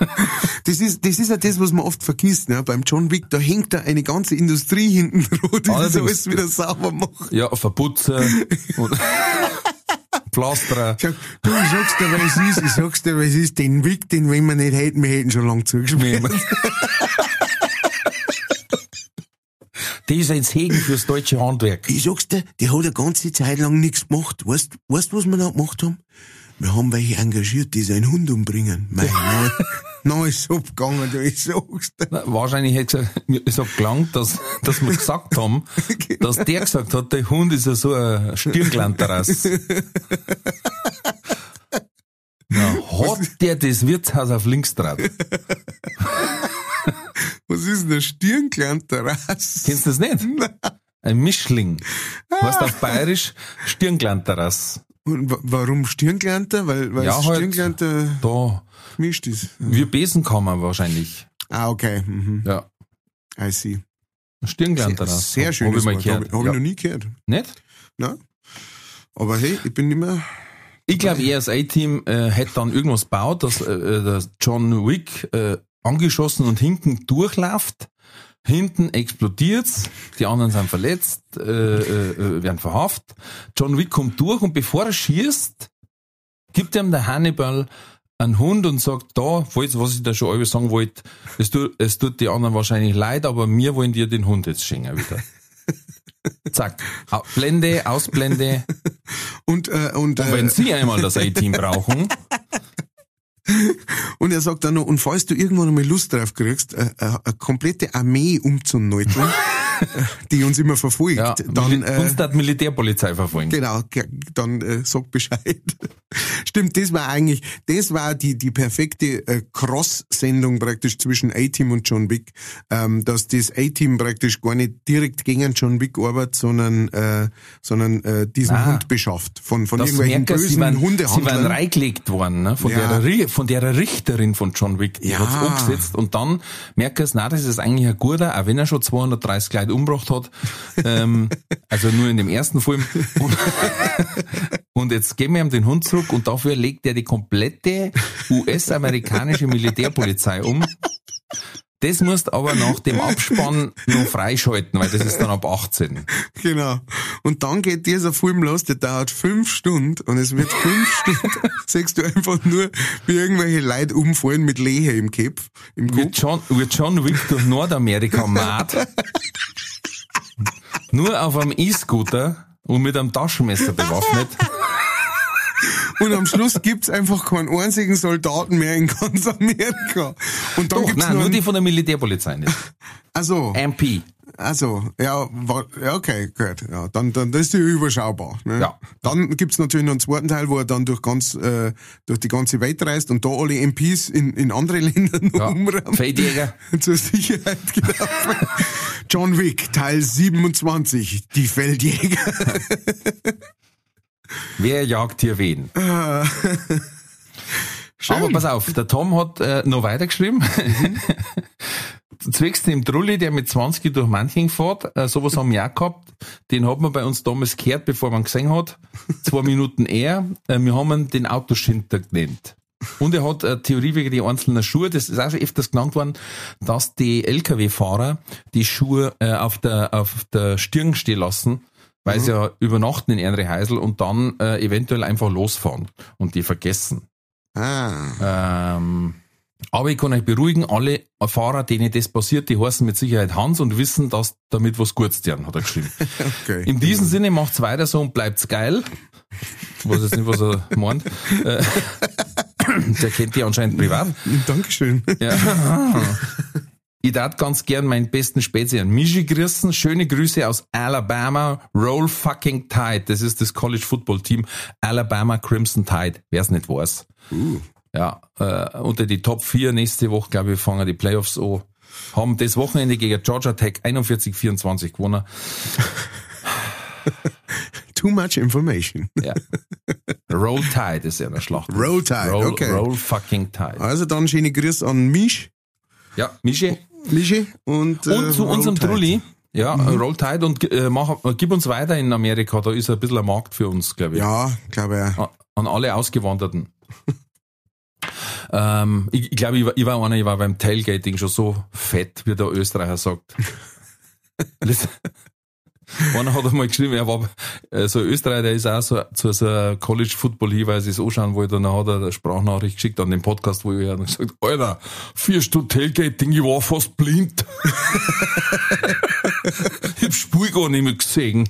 das ist, das ist ja das, was man oft vergisst, ne? Beim John Wick, da hängt da eine ganze Industrie hinten dran, die das Allerdings. alles wieder sauber macht. Ja, Verputzer und Pflasterer. Sag, du, ich sag's dir, was ist, ich sag's dir, was ist, den Wick, den wenn wir nicht hätten, wir hätten schon lang zugeschmiert. Das ist ein Segen fürs deutsche Handwerk. Ich sag's dir, die hat eine ganze Zeit lang nichts gemacht. Weißt, weißt was wir da gemacht haben? Wir haben welche engagiert, die seinen Hund umbringen. Mein Mann, na ist abgegangen, du, dir. Na, Wahrscheinlich hätte es hat gelangt, dass, dass wir gesagt haben, dass der gesagt hat, der Hund ist ja so ein Stirnglanterrass. Na, hat der das Wirtshaus auf links draht? Was ist denn der Stirnklanterrass? Kennst du das nicht? Ein Mischling. Heißt auf Bayerisch Stirnglanterrass. Und wa- warum Stirnklanter? Weil, weil Ja, halt. Da, gemischt ist. wie Besenkammer wahrscheinlich. Ah, okay. Mhm. Ja. I see. Stirnglanterrass. Sehr Hab schönes ich mal Wort. gehört. Habe hab ja. ich noch nie gehört. Nicht? Na? Aber hey, ich bin immer... Ich glaube, er als A-Team äh, hätte dann irgendwas gebaut, dass äh, äh, der John Wick äh, angeschossen und hinten durchläuft. Hinten explodiert's, die anderen sind verletzt, äh, äh, äh, werden verhaftet. John Wick kommt durch und bevor er schießt, gibt ihm der Hannibal einen Hund und sagt, da, falls, was ich da schon alles sagen wollte, es tut, es tut die anderen wahrscheinlich leid, aber wir wollen dir den Hund jetzt schenken wieder. Zack. Blende, Ausblende. Und, äh, und, Und äh, wenn Sie einmal das A-Team brauchen, Und er sagt dann noch, und falls du irgendwann mal Lust drauf kriegst, äh, äh, eine komplette Armee umzuneuteln, äh, die uns immer verfolgt, ja, dann, Mil äh, uns hat Militärpolizei verfolgen. genau, ge- dann äh, sag Bescheid. Stimmt, das war eigentlich, das war die, die perfekte äh, Cross-Sendung praktisch zwischen A-Team und John Wick, ähm, dass das A-Team praktisch gar nicht direkt gegen John Wick arbeitet, sondern, äh, sondern äh, diesen Ah. Hund beschafft von, von irgendwelchen merken, sie bösen waren, sie waren Hundehandlern. reingelegt worden, ne? von, Ja. der, Ri- von der Richterin von John Wick. Die Ja. hat's umgesetzt und dann merken sie, na, das ist eigentlich ein guter, auch wenn er schon 230 Leute umgebracht hat. ähm, also nur in dem ersten Film. Und, und jetzt geben wir ihm den Hund zurück und dafür legt er die komplette US-amerikanische Militärpolizei um. Das musst aber nach dem Abspann noch freischalten, weil das ist dann ab 18. Genau. Und dann geht dieser Film los, der dauert fünf Stunden und es wird fünf Stunden, siehst du einfach nur, wie irgendwelche Leute umfallen mit Lehe im Kopf. Im Kopf. John, wie John Wick durch Nordamerika mad. Nur auf einem E-Scooter und mit einem Taschenmesser bewaffnet. Und am Schluss gibt's einfach keinen einzigen Soldaten mehr in ganz Amerika. Und dann Doch, gibt's nein, nur, nur die von der Militärpolizei nicht. also, MP. also, ja, okay, gut. Ja, dann, dann, das ist ja überschaubar. Ne? Ja. Dann gibt's natürlich noch einen zweiten Teil, wo er dann durch ganz, äh, durch die ganze Welt reist und da alle MPs in, in andere Länder noch Ja. umrammt. Feldjäger. Zur Sicherheit, genau. John Wick, Teil 27, die Feldjäger. Wer jagt hier wen? Schön. Aber pass auf, der Tom hat äh, noch weitergeschrieben. zwingst dem Trulli, der mit 20 durch Manching fährt, äh, sowas haben wir auch gehabt. Den hat man bei uns damals gehört, bevor man gesehen hat. Zwei Minuten eher. Äh, wir haben ihn den Autoschinter genannt. Und er hat eine Theorie wegen die einzelnen Schuhe, das ist auch schon öfters genannt worden, dass die LKW-Fahrer die Schuhe äh, auf, der, auf der Stirn stehen lassen, weil sie ja übernachten in Ernre Heisel und dann äh, eventuell einfach losfahren und die vergessen. Ah. Ähm, aber ich kann euch beruhigen, alle Fahrer, denen das passiert, die heißen mit Sicherheit Hans und wissen, dass damit was Gutes deren, hat er geschrieben. Okay. In diesem Sinne macht's weiter so und bleibt's geil. Ich weiß jetzt nicht, was er meint. Äh, Der kennt die anscheinend privat. Dankeschön. Ja. Ich darf ganz gern meinen besten Spätzle an Michi grüßen. Schöne Grüße aus Alabama. Roll fucking Tide. Das ist das College Football Team Alabama Crimson Tide. Wer es nicht weiß. Ja, äh, unter die Top 4 nächste Woche, glaube ich, fangen die Playoffs an. Haben das Wochenende gegen Georgia Tech 41-24 gewonnen. Too much information. Ja. Roll Tide ist ja eine Schlacht. Roll Tide, Roll, okay. Roll fucking Tide. Also dann schöne Grüße an Misch, Ja, Michi. Michi und, äh, Und zu Roll unserem Tide. Trulli. Ja, Roll Tide und äh, mach, gib uns weiter in Amerika, da ist ein bisschen ein Markt für uns, glaube ich. Ja, glaube ich. A- An alle Ausgewanderten. ähm, ich glaube, ich, war- ich war einer, ich war beim Tailgating schon so fett, wie der Österreicher sagt. Einer hat einmal geschrieben, er war äh, so ein Österreicher, der ist auch so zu so College Football hin, weil sie es anschauen wollte, und dann hat er eine Sprachnachricht geschickt an den Podcast, wo ich dann gesagt, Alter, vier Stunden Tailgating, ich war fast blind. ich hab Spur gar nicht mehr gesehen.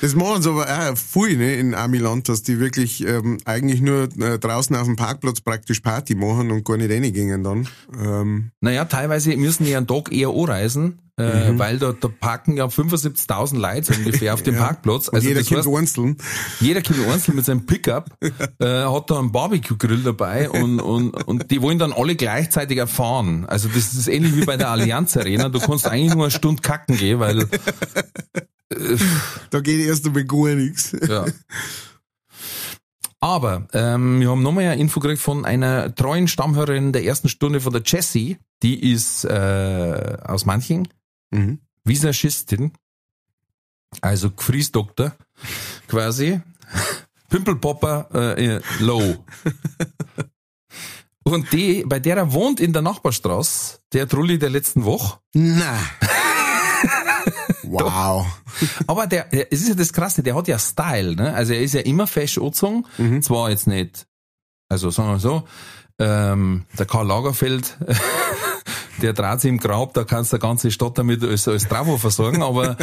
Das machen sie aber auch viel ne, in Amiland, dass die wirklich ähm, eigentlich nur äh, draußen auf dem Parkplatz praktisch Party machen und gar nicht reingingen dann. Ähm, Naja, teilweise müssen die einen Tag eher anreisen, äh, weil da, da parken ja 75.000 Leute ungefähr auf dem Parkplatz. und Also jeder heißt, einzeln. jeder kommt einzeln mit seinem Pickup, äh, hat da einen Barbecue-Grill dabei und, und, und die wollen dann alle gleichzeitig erfahren. Also das ist ähnlich wie bei der Allianz Arena. Du kannst eigentlich nur eine Stunde kacken gehen, weil Da geht erst einmal gar nichts. Ja. Aber ähm, wir haben nochmal eine Info gekriegt von einer treuen Stammhörerin der ersten Stunde von der Jessie. Die ist äh, aus Manching, Mhm. Visagistin, also Gefriesdoktor quasi. Pimpelpopper äh, äh, low. Und die, bei der er wohnt in der Nachbarstraße, der Trulli der letzten Woche, Na. wow. Aber der, der, es ist ja das Krasse, der hat ja Style, ne? Also er ist ja immer fesch angezogen. Zwar jetzt nicht, also sagen wir so, ähm, der Karl Lagerfeld, der sich im Grab, da kannst du eine ganze Stadt damit als, als Travo versorgen, aber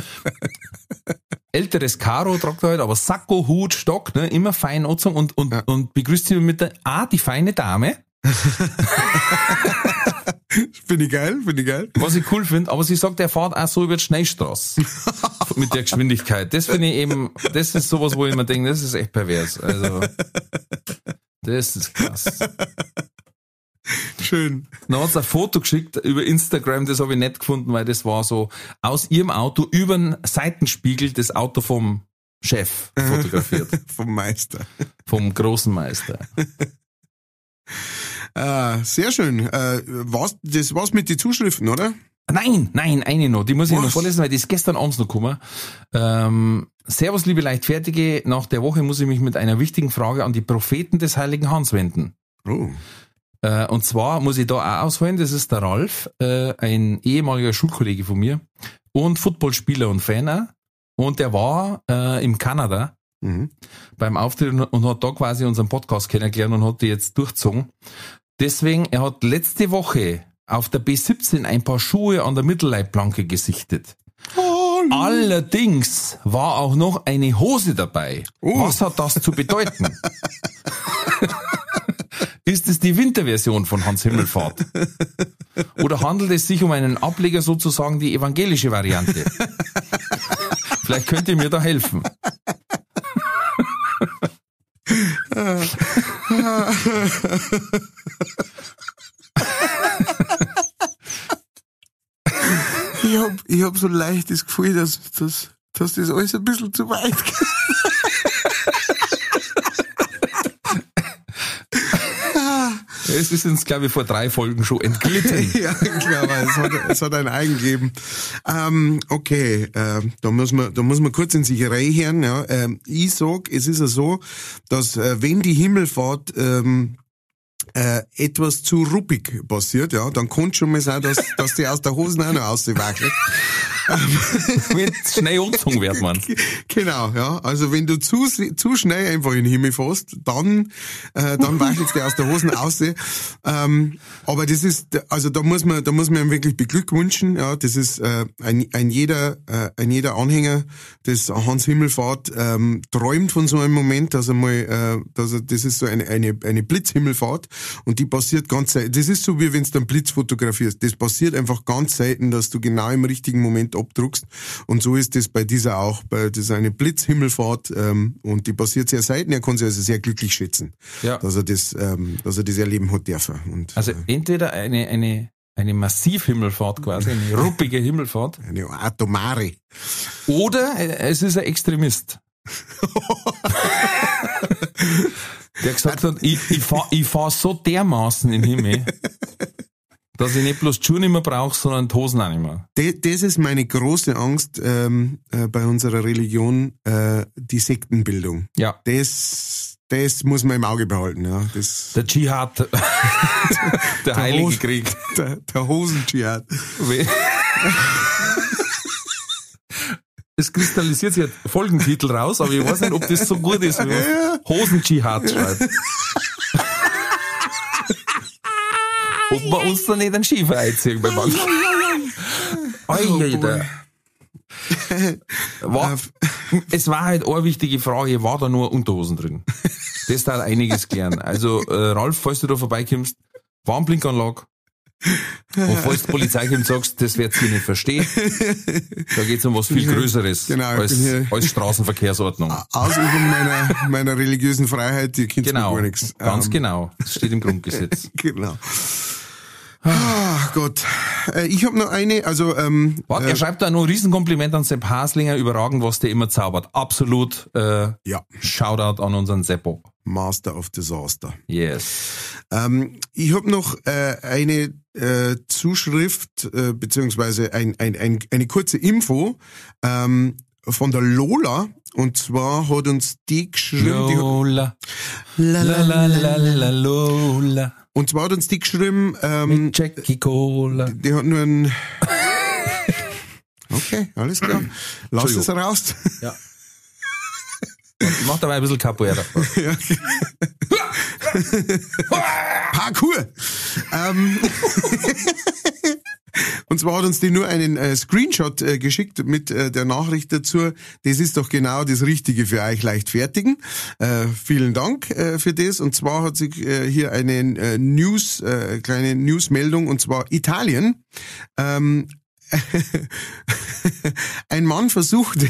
älteres Karo tragt er halt, aber Sakko, Hut, Stock, ne? Immer fein angezogen und, und, und begrüßt sie mit der, ah, die feine Dame, Finde ich geil, finde ich geil. was ich cool finde, aber sie sagt, er fährt auch so über die Schnellstraße. mit der Geschwindigkeit. Das finde ich eben, das ist sowas, wo ich mir denke, das ist echt pervers. Also, das ist krass. Schön. Dann hat sie ein Foto geschickt über Instagram, das habe ich nicht gefunden, weil das war so aus ihrem Auto über den Seitenspiegel das Auto vom Chef fotografiert, Vom Meister. vom großen Meister. Äh, sehr schön. Äh, was, das war's mit den Zuschriften, oder? Nein, nein, eine noch. Die muss ich Was? noch vorlesen, weil die ist gestern abends noch gekommen. Ähm, Servus, liebe Leichtfertige. Nach der Woche muss ich mich mit einer wichtigen Frage an die Propheten des Heiligen Hans wenden. Oh. Äh, und zwar muss ich da auch ausholen, das ist der Ralf, äh, ein ehemaliger Schulkollege von mir und Footballspieler und Fan auch. Und der war äh, im Kanada Mhm. beim Auftritt und- und hat da quasi unseren Podcast kennengelernt und hat die jetzt durchgezogen. Deswegen, er hat letzte Woche auf der B17 ein paar Schuhe an der Mittelleitplanke gesichtet. Allerdings war auch noch eine Hose dabei. Oh. Was hat das zu bedeuten? Ist es die Winterversion von Hans Himmelfahrt? Oder handelt es sich um einen Ableger sozusagen die evangelische Variante? Vielleicht könnt ihr mir da helfen. Ich hab, ich hab so leicht das Gefühl, dass, dass, dass das alles ein bisschen zu weit geht. Es ist uns, glaube ich, vor drei Folgen schon entglitten. ja, klar, weil es hat, es hat ein Eigen gegeben. Ähm, okay, äh, da muss man, da muss man kurz in sich reinhören. Ja. Ähm, ich sag, es ist ja so, dass äh, wenn die Himmelfahrt ähm, äh, etwas zu ruppig passiert, ja, dann kann schon mal sein, dass, dass die aus der Hosen auch noch auswachelt. Wenn schnell angezogen wird, man. Genau, ja. Also wenn du zu, zu schnell einfach in den Himmel fährst, dann, äh, dann wachelst du aus der Hosen aus. Ähm, aber das ist, also da muss man, da muss man wirklich beglückwünschen. Ja, das ist äh, ein, ein jeder, äh, ein jeder Anhänger des Hans Himmelfahrt ähm, träumt von so einem Moment, dass er mal, äh, dass er, das ist so eine, eine, eine Blitzhimmelfahrt und die passiert ganz selten. Das ist so wie wenn du einen Blitz fotografierst. Das passiert einfach ganz selten, dass du genau im richtigen Moment abdruckst. Und so ist das bei dieser auch. Bei, das ist eine Blitzhimmelfahrt ähm, und die passiert sehr selten. Er kann sich also sehr glücklich schätzen, Ja. dass er das, ähm, dass er das erleben hat dürfen. Und, Also äh, entweder eine, eine, eine Massivhimmelfahrt quasi, eine ruppige Himmelfahrt, eine atomare. oder es ist ein Extremist. Der gesagt hat, ich, ich fahr, ich fahr so dermaßen in den Himmel, dass ich nicht bloß die Schuhe nicht mehr brauche, sondern die Hosen auch nicht mehr. Das, ist meine große Angst ähm, äh, bei unserer Religion, äh, die Sektenbildung. Ja. Das, das muss man im Auge behalten. Ja. Das, Der Dschihad, der Heilige Hose- Krieg. der, der Hosen-Dschihad. Es kristallisiert sich ein Folgentitel raus, aber ich weiß nicht, ob das so gut ist, wie man Hosen-Dschihad schreibt. ob wir uns da nicht einen Schiefer einziehen beim Mann. Alter. War, es war halt eine wichtige Frage, war da nur Unterhosen drin? Das da einiges klären. Also, äh, Ralf, falls du da vorbeikommst, Warnblinkanlage. Und falls die Polizei kommt und sagst, das wird sie nicht verstehen, da geht's um was viel Größeres Genau, als, hier- als Straßenverkehrsordnung. Ausübung meiner, meiner religiösen Freiheit, die kennt Genau, gar nichts. ganz Ähm, genau. Das steht im Grundgesetz. Genau. Ah, Gott. Äh, ich habe noch eine, also ähm, Warte, er schreibt da noch ein Riesenkompliment an Sepp Haslinger, überragend, was der immer zaubert. Absolut, äh, ja, Shoutout an unseren Seppo. Master of Disaster. Yes. Ähm, ich habe noch äh, eine äh, Zuschrift äh, beziehungsweise ein, ein, ein, eine kurze Info ähm, von der Lola. Und zwar hat uns die geschrieben, die Lola, la, la la la la Lola, und zwar hat uns die geschrieben, ähm, mit Jackie Cola. die hat nur ein Okay, alles klar. Lass es raus. Ja. Mach dabei ein bisschen Capoeira. Ja. Parkour. Ähm, und zwar hat uns die nur einen äh, Screenshot äh, geschickt mit äh, der Nachricht dazu. Das ist doch genau das Richtige für euch leicht fertigen. Äh, vielen Dank äh, für das. Und zwar hat sich äh, hier eine News, kleine Newsmeldung und zwar Italien. Ähm, ein Mann versuchte,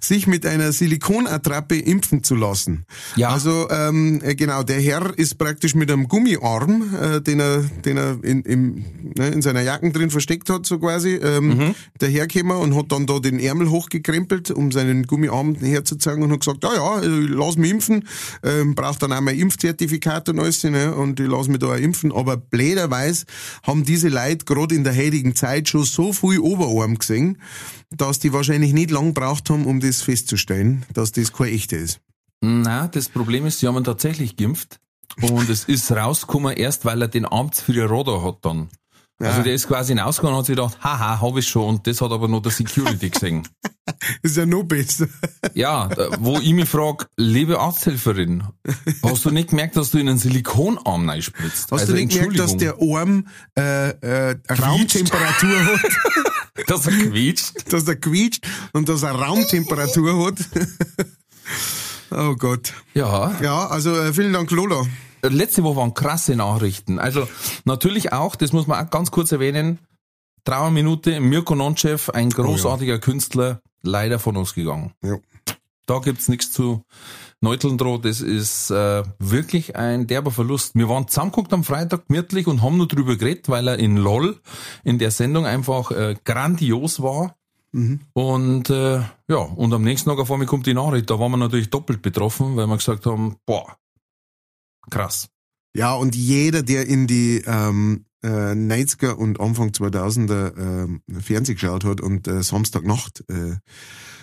sich mit einer Silikonattrappe impfen zu lassen. Ja. Also ähm, äh, genau, der Herr ist praktisch mit einem Gummiarm, äh, den er, den er in, im, ne, in seiner Jacken drin versteckt hat, so quasi, ähm, Mhm. dahergekommen und hat dann da den Ärmel hochgekrempelt, um seinen Gummiarm herzuzeigen und hat gesagt, ah ja, ich lass mich impfen, ähm, braucht dann auch mein Impfzertifikat und alles, ne, und ich lass mich da auch impfen. Aber blöderweise haben diese Leute gerade in der heutigen Zeit schon so viel Oberarm gesehen, dass die wahrscheinlich nicht lang braucht haben, um das festzustellen, dass das kein echter ist. Na, das Problem ist, sie haben ihn tatsächlich geimpft. Und es ist rausgekommen erst, weil er den Amtsführer Radar hat dann. Also Ja. der ist quasi hinausgegangen und hat sich gedacht, haha, hab ich schon. Und das hat aber nur der Security gesehen. Das ist ja noch besser. Ja, wo ich mich frage, liebe Arzthelferin, hast du nicht gemerkt, dass du in einen Silikonarm reinspritzt? Hast du nicht gemerkt, dass der Arm äh, äh, Raumtemperatur hat, dass er quietscht? dass er quietscht und dass er Raumtemperatur hat? oh Gott. Ja, Ja, also äh, vielen Dank, Lola. Letzte Woche waren krasse Nachrichten. Also natürlich auch, das muss man auch ganz kurz erwähnen, Trauerminute, Mirko Nonchev, ein großartiger Künstler, leider von uns gegangen. Ja. Da gibt's nichts zu neuteln droh. Das ist äh, wirklich ein derber Verlust. Wir waren zusammengeguckt am Freitag gemütlich und haben nur drüber geredet, weil er in LOL in der Sendung einfach äh, grandios war. Und äh, ja, und am nächsten Tag auf einmal kommt die Nachricht. Da waren wir natürlich doppelt betroffen, weil wir gesagt haben, boah, krass. Ja, und jeder, der in die ähm, äh, 90er und Anfang 2000er ähm, Fernsehen geschaut hat und äh, Samstagnacht äh,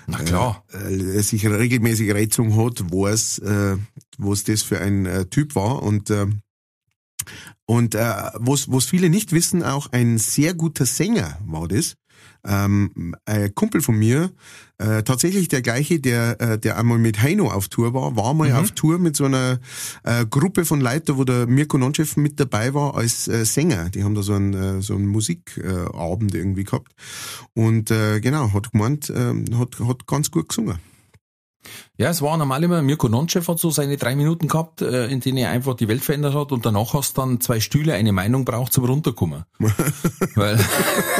Na klar. äh, sich regelmäßig Reizung hat, weiß, äh, was das für ein äh, Typ war und äh, und äh, was was viele nicht wissen, auch ein sehr guter Sänger war das. Ähm, ein Kumpel von mir, äh, tatsächlich der gleiche, der äh, der einmal mit Heino auf Tour war, war mal auf Tour mit so einer äh, Gruppe von Leuten, wo der Mirko Nonchef mit dabei war als äh, Sänger. Die haben da so einen äh, so einen Musikabend äh, Abend irgendwie gehabt und äh, genau hat gemeint, äh, hat hat ganz gut gesungen. Ja, es war normal immer, Mirko Nonchev hat so seine drei Minuten gehabt, in denen er einfach die Welt verändert hat und danach hast du dann zwei Stühle, eine Meinung braucht zum Runterkommen. Weil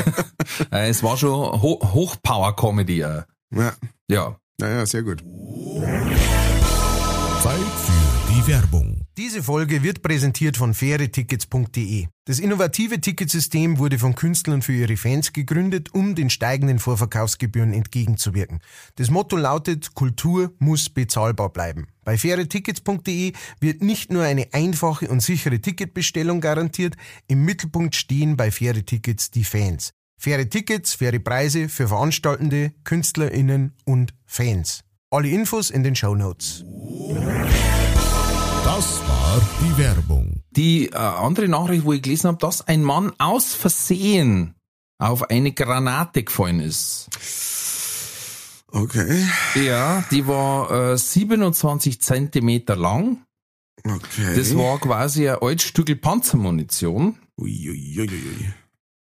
es war schon Ho Hochpower-Comedy. Äh. Ja, Ja. naja, sehr gut. Zeit für die Werbung. Diese Folge wird präsentiert von fairetickets.de. Das innovative Ticketsystem wurde von Künstlern für ihre Fans gegründet, um den steigenden Vorverkaufsgebühren entgegenzuwirken. Das Motto lautet, Kultur muss bezahlbar bleiben. Bei fairetickets.de wird nicht nur eine einfache und sichere Ticketbestellung garantiert, im Mittelpunkt stehen bei Faire Tickets die Fans. Faire Tickets, faire Preise für Veranstaltende, KünstlerInnen und Fans. Alle Infos in den Show Notes. Das war die Werbung. Die äh, andere Nachricht, wo ich gelesen habe, dass ein Mann aus Versehen auf eine Granate gefallen ist. Okay, Ja, die war äh, 27 Zentimeter lang. okay. Das war quasi ein altes Stückel Panzermunition. Uiuiuiui.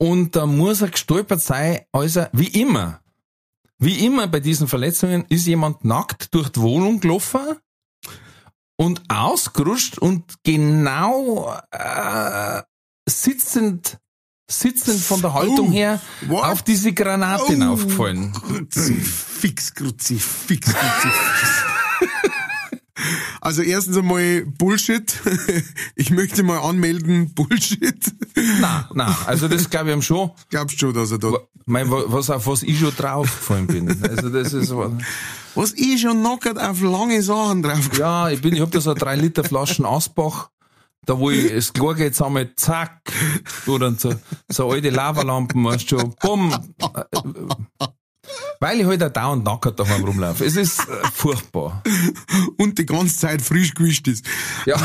Und da muss er gestolpert sein, also wie immer. Wie immer bei diesen Verletzungen ist jemand nackt durch die Wohnung gelaufen und ausgerutscht und genau äh, sitzend, sitzend von der Haltung Oh, her what? auf diese Granate Oh. aufgefallen. Kruzifix, Kruzifix, Kruzifix. Also erstens einmal Bullshit. Ich möchte mal anmelden, Bullshit. Na, na, also das glaube ich ihm schon. Glaubst schon, dass er da... Mein, was auf was ich schon draufgefallen bin. Also das ist Was ich schon knockert auf lange Sachen drauf. Ja, ich bin, ich hab da so 3 Liter Flaschen Asbach, da wo ich das Klar jetzt einmal zack, oder so, so alte Lavalampen, weißt du schon, bumm. Weil ich halt auch dauernd nackert daheim rumlaufe. Es ist äh, furchtbar. Und die ganze Zeit frisch gewischt ist. Ja.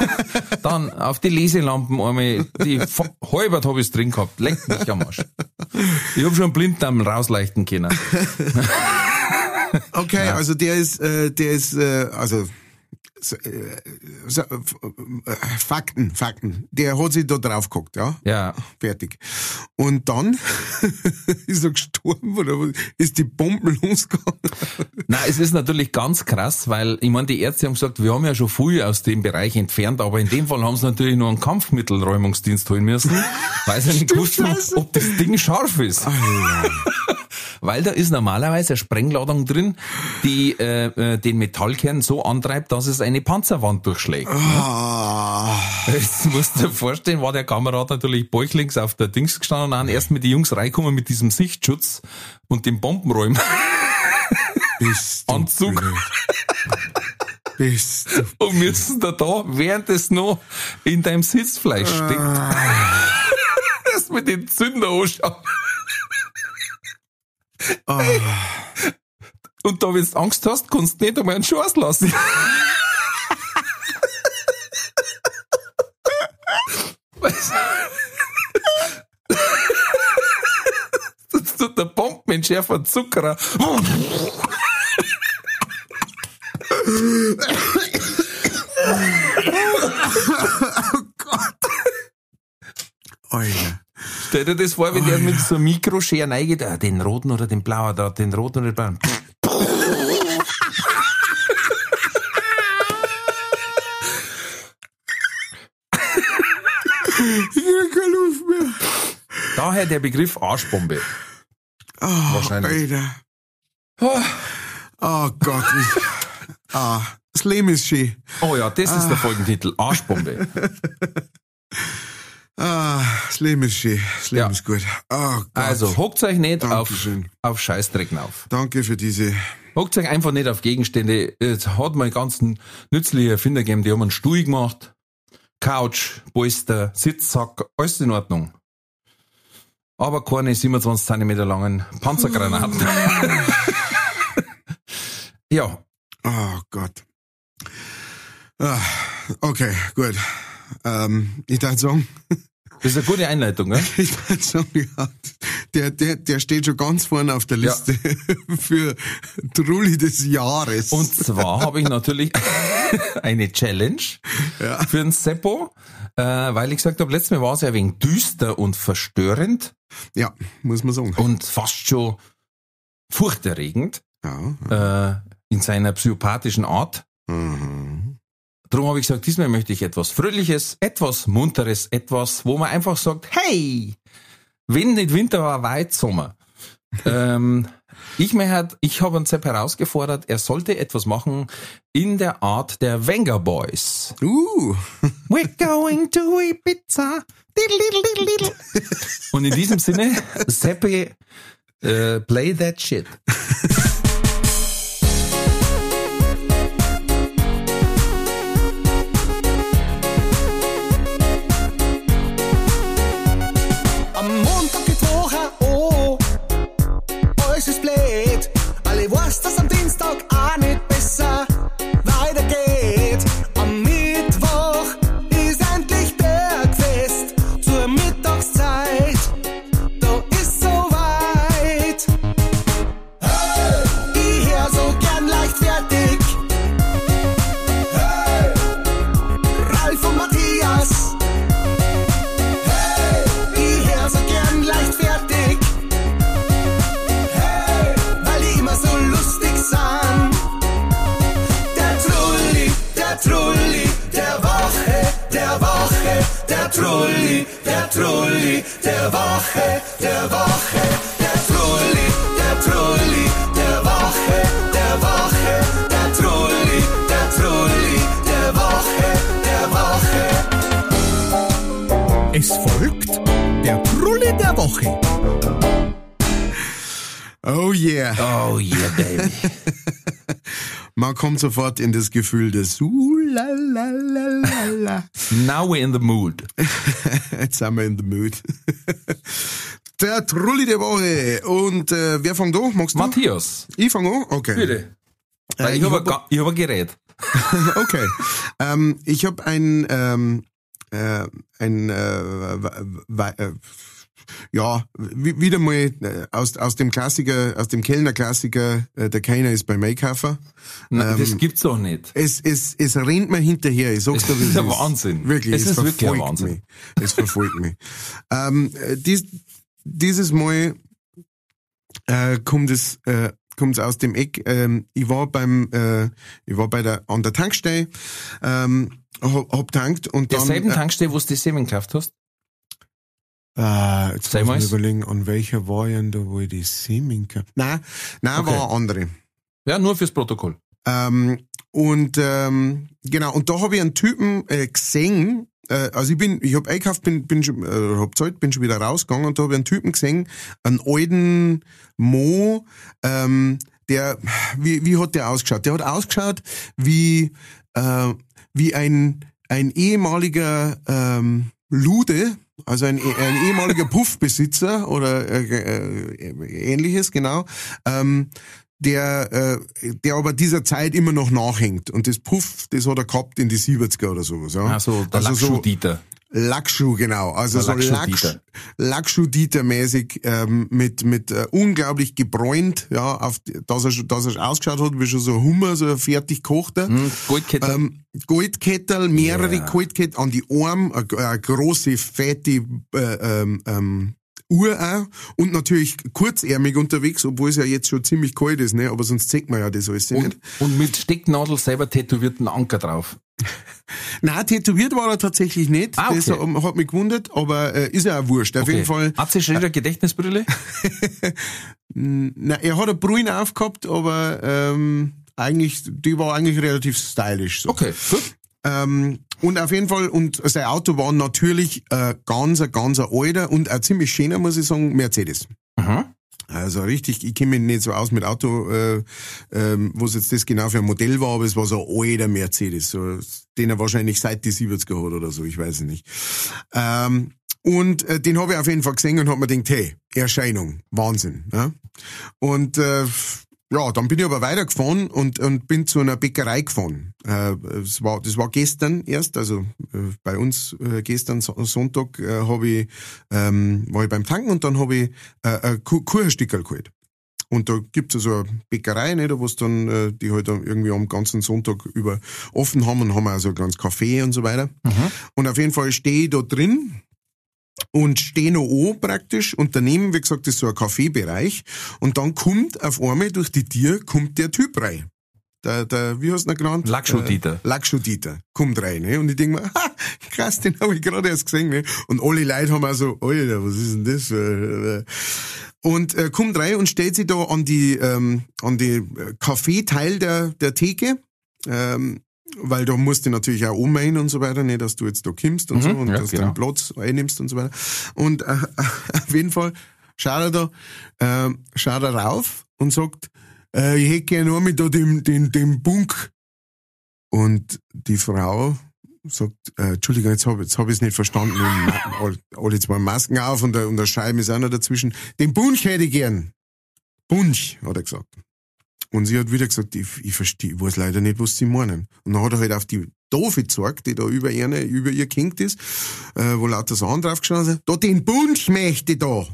Dann auf die Leselampen einmal, die halbert hab ich's drin gehabt. Lenkt mich am Arsch. Ich hab schon einen Blinddarm rausleuchten können. Okay, also der ist, äh, der ist, äh, also so, so, Fakten, Fakten. Der hat sich da drauf geguckt, ja? Ja. Fertig. Und dann ist er gestorben oder ist die Bombe losgegangen? Na, es ist natürlich ganz krass, weil ich meine, die Ärzte haben gesagt, wir haben ja schon viel aus dem Bereich entfernt, aber in dem Fall haben sie natürlich nur einen Kampfmittelräumungsdienst holen müssen, weil sie nicht Scheiße. ob das Ding scharf ist. Weil da ist normalerweise eine Sprengladung drin, die äh, äh, den Metallkern so antreibt, dass es eine Panzerwand durchschlägt. Ah, Jetzt musst du dir vorstellen, war der Kamerad natürlich bäuchlings auf der Dings gestanden und erst mit den Jungs reinkommen mit diesem Sichtschutz und dem Bombenräumen. bist du Anzug. blöd. Bist du. und müssen da da, während es noch in deinem Sitzfleisch steckt, das mit den Zünder anschauen. Ah, Und da, wenn du Angst hast, kannst du nicht einmal einen Schuss lassen. Weißt du? Das tut der Bombenentschärfer Zuckerer. Alter. Stell dir das vor, wenn der mit so einem Mikroscheren reingeht, ah, den roten oder den blauen da, den roten oder den blauen. Keine Luft mehr. Daher der Begriff Arschbombe. Ah, Wahrscheinlich. Alter. Oh Gott. Ich, ah, das Leben ist schön. Oh ja, das ist der Folgentitel. Arschbombe. Ah, das Leben ist schön. Das Leben Ja. ist gut. Oh Gott. Also, hockt euch nicht auf, Dankeschön. auf Scheißdrecken auf. Danke für diese. Hockt euch einfach nicht auf Gegenstände. Es hat mal ganz nützliche Erfinder gegeben, die haben einen Stuhl gemacht. Couch, Polster, Sitzsack, alles in Ordnung. Aber keine 27 Zentimeter langen Panzergranaten. ja, Oh Gott. Ah, okay, gut. Ähm, ich darf sagen, das ist eine gute Einleitung, ne? ich darf sagen, ja, der, der, der steht schon ganz vorne auf der Ja. Liste für Trulli des Jahres. Und zwar habe ich natürlich eine Challenge Ja. für den Seppo, äh, weil ich gesagt habe, letztes Mal war es ja ein wenig düster und verstörend ja, muss man sagen. und fast schon furchterregend Ja. äh, in seiner psychopathischen Art. Mhm. Darum habe ich gesagt, diesmal möchte ich etwas Fröhliches, etwas Munteres, etwas, wo man einfach sagt, hey, wenn nicht Winter war, weit Sommer. ähm, ich möchte, ich habe einen Sepp herausgefordert, er sollte etwas machen in der Art der Wenger Boys. Uh, We're going to Ibiza. Diddle, diddle. Und in diesem Sinne, Seppi, äh, play that shit. Der Trulli, der Trulli, der Woche, der Woche, der Trulli, der Trulli, der Woche, der Woche, der Trulli, der Trulli, der Woche, der Woche. Es folgt der Trulli der Woche. oh yeah. Oh yeah, baby. Man kommt sofort in das Gefühl des uh, la, la, la, la. Now we're in the mood. Jetzt sind wir in the mood. Der Trulli der Woche. Und äh, wer fängt an? Magst du? Matthias, Ich fange an? Okay. bitte. Äh, ich ich habe hab- hab ein Gerät. Okay. ähm, ich habe ein, ähm, äh, ein äh, äh, ja, wi- wieder mal äh, aus, aus dem Klassiker, aus dem Kellner Klassiker, äh, der Kellner ist beim Einkaufer. Nein, Ähm, das gibt's doch nicht. Es, es, es rennt mir hinterher, ich sag's Das dir, wie ist ein Wahnsinn. Wirklich, Es es, ist wirklich ein verfolgt Wahnsinn. mich. Es verfolgt mich. Ähm, äh, dies, dieses Mal äh, kommt es äh, kommt aus dem Eck. Ähm, ich war beim, äh, ich war bei der an der Tankstelle, ähm, hab, hab tankt und dann. Derselben Tankstelle, wo du die Semen gekauft hast? Äh, jetzt Sag muss ich mal's. überlegen, an welcher war ich denn da, wo ich die Semin gehabt Nein, nein, Okay. war eine andere. Ja, nur fürs Protokoll. Ähm, und ähm, genau, und da habe ich einen Typen äh, gesehen, äh, also ich bin, ich hab eingekauft, bin, bin schon, äh, hab Zeit, bin schon wieder rausgegangen und da habe ich einen Typen gesehen, einen alten Mo, ähm, der, wie, wie hat der ausgeschaut? Der hat ausgeschaut wie, äh, wie ein, ein ehemaliger ähm, Lude, also ein, ein ehemaliger Puffbesitzer oder äh, äh, ähnliches, genau, ähm, der, äh, der aber dieser Zeit immer noch nachhängt. Und das Puff, das hat er gehabt in die 70er oder sowas. Ja? Also der also so. Lackschuh, genau. Also so Lackschuh-Dieter. Lackschuh-Dieter-mäßig ähm, mit, mit äh, unglaublich gebräunt, ja, auf, dass er, schon- dass er ausgeschaut hat wie schon so Hummer, so fertig gekochter. Hm, Goldkette. Ähm, Goldkettel, mehrere Ja. Goldkettel an die Arme, eine, eine große, fette äh, ähm, ähm, Uhr auch und natürlich kurzärmig unterwegs, obwohl es ja jetzt schon ziemlich kalt ist, ne? aber sonst zeigt man ja das alles und, nicht. und mit Stecknadel selber tätowierten Anker drauf. Nein, tätowiert war er tatsächlich nicht, Ah, okay. das hat, mich gewundert, aber äh, ist ja auch wurscht. Auf jeden Fall, Hat sie Schrieder Gedächtnisbrille? na, er hat eine Brühe aufgehabt, aber ähm, eigentlich, die war eigentlich relativ stylisch. So. Okay, gut. Ähm, und auf jeden Fall, und sein Auto war natürlich äh, ganz, ganz alter und ein ziemlich schöner, muss ich sagen, Mercedes. Aha. Also richtig, ich kenne mich nicht so aus mit Auto, äh, ähm, was jetzt das genau für ein Modell war, aber es war so ein alter Mercedes, so, den er wahrscheinlich seit die 70er hat oder so, ich weiß es nicht. Ähm, und äh, den habe ich auf jeden Fall gesehen und habe mir gedacht, hey, Erscheinung, Wahnsinn. Ja? Und äh, ja, dann bin ich aber weitergefahren und, und bin zu einer Bäckerei gefahren. Äh, das, war, das war gestern erst, also äh, bei uns äh, gestern so- Sonntag äh, hab ich, ähm, war ich beim Tanken und dann habe ich äh, ein Kuchenstückerl geholt. Und da gibt's also eine Bäckerei, nicht, wo dann, äh, die halt irgendwie am ganzen Sonntag über offen haben und haben also ganz Kaffee und so weiter. Und auf jeden Fall stehe ich da drin und noch an praktisch und daneben, wie gesagt, ist so ein Kaffeebereich und dann kommt auf einmal durch die Tür kommt der Typ rein. Der, der, wie hast du ihn genannt? Lackschuh-Dieter. Äh, Lackschuh-Dieter. Kommt rein, ne? Und ich denk mir, ha, krass, den habe ich gerade erst gesehen, ne? Und alle Leute haben auch so, Alter, was ist denn das? für, äh, Und äh, kommt rein und stellt sich da an die, ähm, an die äh, Kaffeeteil der, der Theke. Ähm, weil da musst du natürlich auch ummähen und so weiter, nicht, dass du jetzt da kommst und so und ja, dass du genau. einen Platz einnimmst und so weiter. Und äh, auf jeden Fall schaut er da, äh, schaut er rauf und sagt, äh, ich hätte gerne einmal da den, den, den Bunk. Und die Frau sagt, äh, Entschuldigung, jetzt habe jetzt hab ich es nicht verstanden. Alle, alle zwei Masken auf und der, und der Scheiben ist auch noch dazwischen. Den Bunch hätte ich gern. Bunch, hat er gesagt. Und sie hat wieder gesagt, ich, ich verstehe, ich weiß leider nicht, was sie meinen. Und dann hat er halt auf die Doofe gezeigt, die da über ihr, über ihr gehängt ist, äh, wo lauter Sachen draufgestanden sind. Da den Bunch möchte da.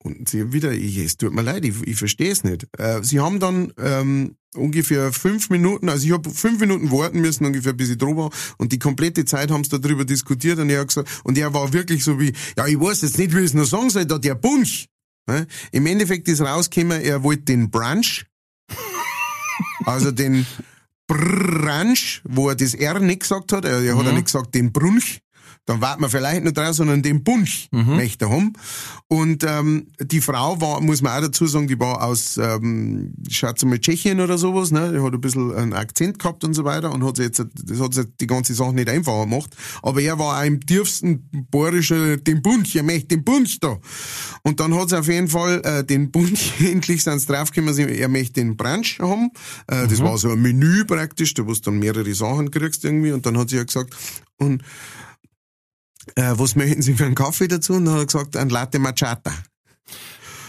Und sie wieder, ich, es tut mir leid, ich, ich verstehe es nicht. Äh, sie haben dann ähm, ungefähr fünf Minuten, also ich habe fünf Minuten warten müssen, ungefähr bis ich drüber war. Und die komplette Zeit haben sie darüber diskutiert und er hat gesagt, und er war wirklich so wie, ja, ich weiß jetzt nicht, wie ich es noch sagen soll, da der Bunch. Ne? Im Endeffekt ist rausgekommen, er wollte den Brunch, also den Brunch, wo er das R nicht gesagt hat, er, er hat ja nicht gesagt den Brunch, dann warten wir vielleicht nicht drauf, sondern den Bunch möchte er haben. Und ähm, die Frau war, muss man auch dazu sagen, die war aus, ähm, schätze mal Tschechien oder sowas, ne? Die hat ein bisschen einen Akzent gehabt und so weiter und hat sie jetzt, das hat sie die ganze Sache nicht einfacher gemacht. Aber er war auch im tiefsten bayerischen, den Bunch, er möchte den Bunch da. Und dann hat sie auf jeden Fall äh, den Bunch, endlich sind sie draufgekommen, er möchte den Brunch haben. Äh, Das war so ein Menü praktisch, da wo du dann mehrere Sachen kriegst irgendwie. Und dann hat sie ja gesagt, und äh, was möchten Sie für einen Kaffee dazu? Und dann hat er gesagt, ein Latte Macchiata.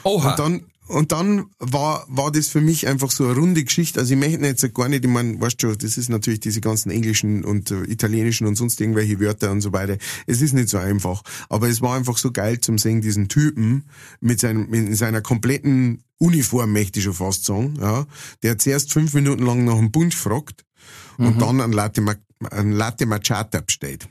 Oha. Und dann, und dann war, war das für mich einfach so eine runde Geschichte. Also ich möchte jetzt gar nicht, ich meine, weißt du, das ist natürlich diese ganzen englischen und äh, italienischen und sonst irgendwelche Wörter und so weiter. Es ist nicht so einfach. Aber es war einfach so geil zum sehen, diesen Typen mit, seinem, mit seiner kompletten Uniform, möchte ich schon fast sagen, ja, der zuerst fünf Minuten lang nach einem Bund fragt und dann ein Latte, ein Latte Macchiata bestellt.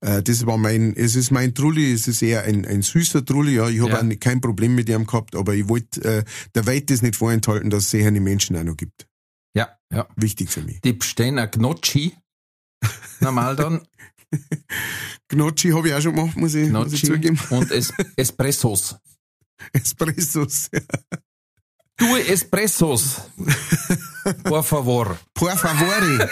Äh, Das war mein, es ist mein Trulli, es ist eher ein, ein süßer Trulli, ja. Ich habe Ja. kein Problem mit ihm gehabt, aber ich wollte äh, der Welt das nicht vorenthalten, dass es sehende Menschen auch noch gibt. ja, ja. Wichtig für mich. Die bestellen ein Gnocchi. Normal dann. Gnocchi habe ich auch schon gemacht, muss ich, muss ich zugeben. und es Espressos. Espressos. Du Espressos. Por favor. Por favore.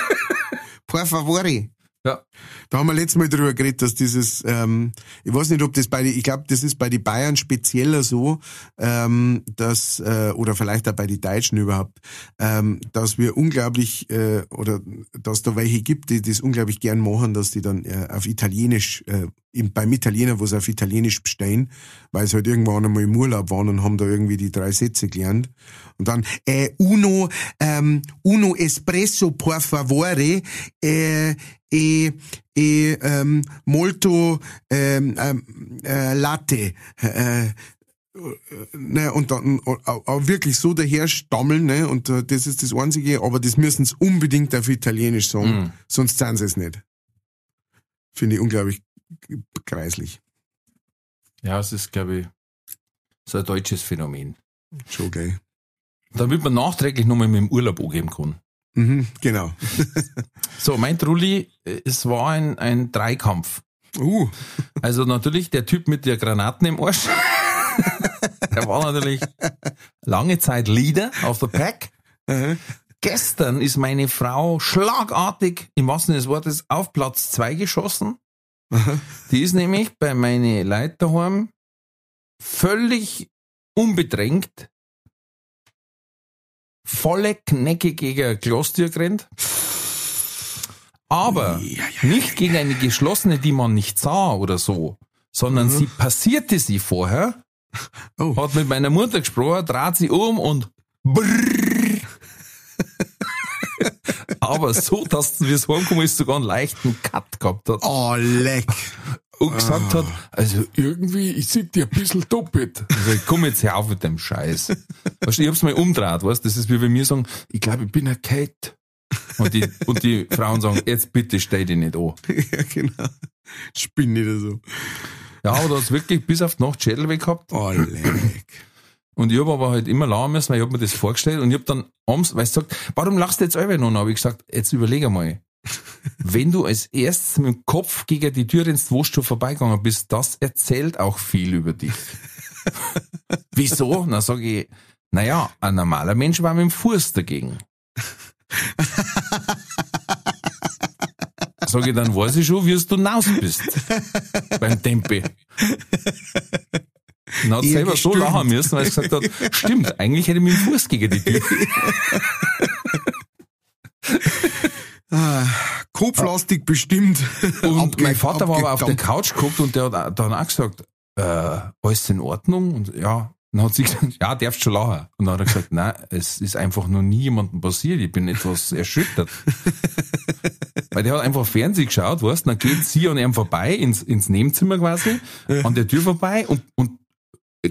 Por favore. Ja. Da haben wir letztes Mal drüber geredet, dass dieses, ähm, ich weiß nicht, ob das bei die, ich glaube, das ist bei den Bayern spezieller so, ähm, dass, äh, oder vielleicht auch bei den Deutschen überhaupt, ähm, dass wir unglaublich, äh, oder dass da welche gibt, die das unglaublich gern machen, dass die dann äh, auf Italienisch, äh, im, beim Italiener, wo sie auf Italienisch bestellen, weil sie halt irgendwann einmal im Urlaub waren und haben da irgendwie die drei Sätze gelernt. Und dann, äh, uno, ähm, uno espresso por favore, äh, e, e ähm, molto ähm, ähm, äh, latte. Äh, äh, ne, und dann auch, wirklich so daher stammeln, ne, und äh, das ist das Einzige, aber das müssen sie unbedingt auf Italienisch sagen, sonst sind sie es nicht. Finde ich unglaublich kreislich. Ja, es ist, glaube ich, so ein deutsches Phänomen. Schon geil. Damit man nachträglich nochmal mit dem Urlaub angeben kann. Mhm, genau. So, mein Trulli, äh, es war ein, ein Dreikampf. Uh, Also natürlich der Typ mit der Granaten im Arsch. der war natürlich lange Zeit Leader auf der Pack. Gestern ist meine Frau schlagartig, im wahrsten Sinne des Wortes, auf Platz zwei geschossen. Die ist nämlich bei meine Leute daheim völlig unbedrängt volle Knecke gegen ein Glastür gerannt. Aber nicht gegen eine geschlossene, die man nicht sah oder so, sondern sie passierte sie vorher, Oh. hat mit meiner Mutter gesprochen, dreht sie um und brrrr. Aber so, dass wie es heimgekommen ist, sogar einen leichten Cut gehabt hat Oh, leck. Und gesagt hat, also irgendwie, ich sehe dir ein bisschen doppelt. Also ich komm jetzt her auf mit dem Scheiß. Weißt du, ich hab's mal umdreht, weißt du, das ist wie wenn mir sagen, ich glaube, ich bin ein Kate. Und die, und die Frauen sagen, jetzt bitte stell dich nicht an. ja, genau. Spinn nicht so. Ja, aber da hat's wirklich bis auf die Nacht Schädel weg gehabt. Oh, leck. Und ich hab aber halt immer lachen müssen, weil ich hab mir das vorgestellt und ich hab dann abends, weil sie sagt, warum lachst du jetzt alle noch? Hab ich gesagt, jetzt überleg einmal. Wenn du als erstes mit dem Kopf gegen die Tür ins Wohnstuhl vorbeigegangen bist, das erzählt auch viel über dich. Wieso? Na sag ich, naja, ein normaler Mensch war mit dem Fuß dagegen. Sag ich, dann weiß ich schon, wie du hinaus bist. Beim Tempe. Dann hat Eher selber so gestimmt. lachen müssen, weil sie gesagt hat, stimmt, eigentlich hätte ich mit dem Fuß gegen die Tür. Ah, kopflastig bestimmt. Und mein Vater war aber auf der. Couch geguckt und der hat dann auch gesagt, äh, alles in Ordnung? Und ja, dann hat sie gesagt, ja, darfst schon lachen. Und dann hat er gesagt, nein, es ist einfach noch nie jemandem passiert, ich bin etwas erschüttert. Weil der hat einfach Fernsehen geschaut, weißt, dann geht sie an ihm vorbei, ins, ins Nebenzimmer quasi, an der Tür vorbei und, und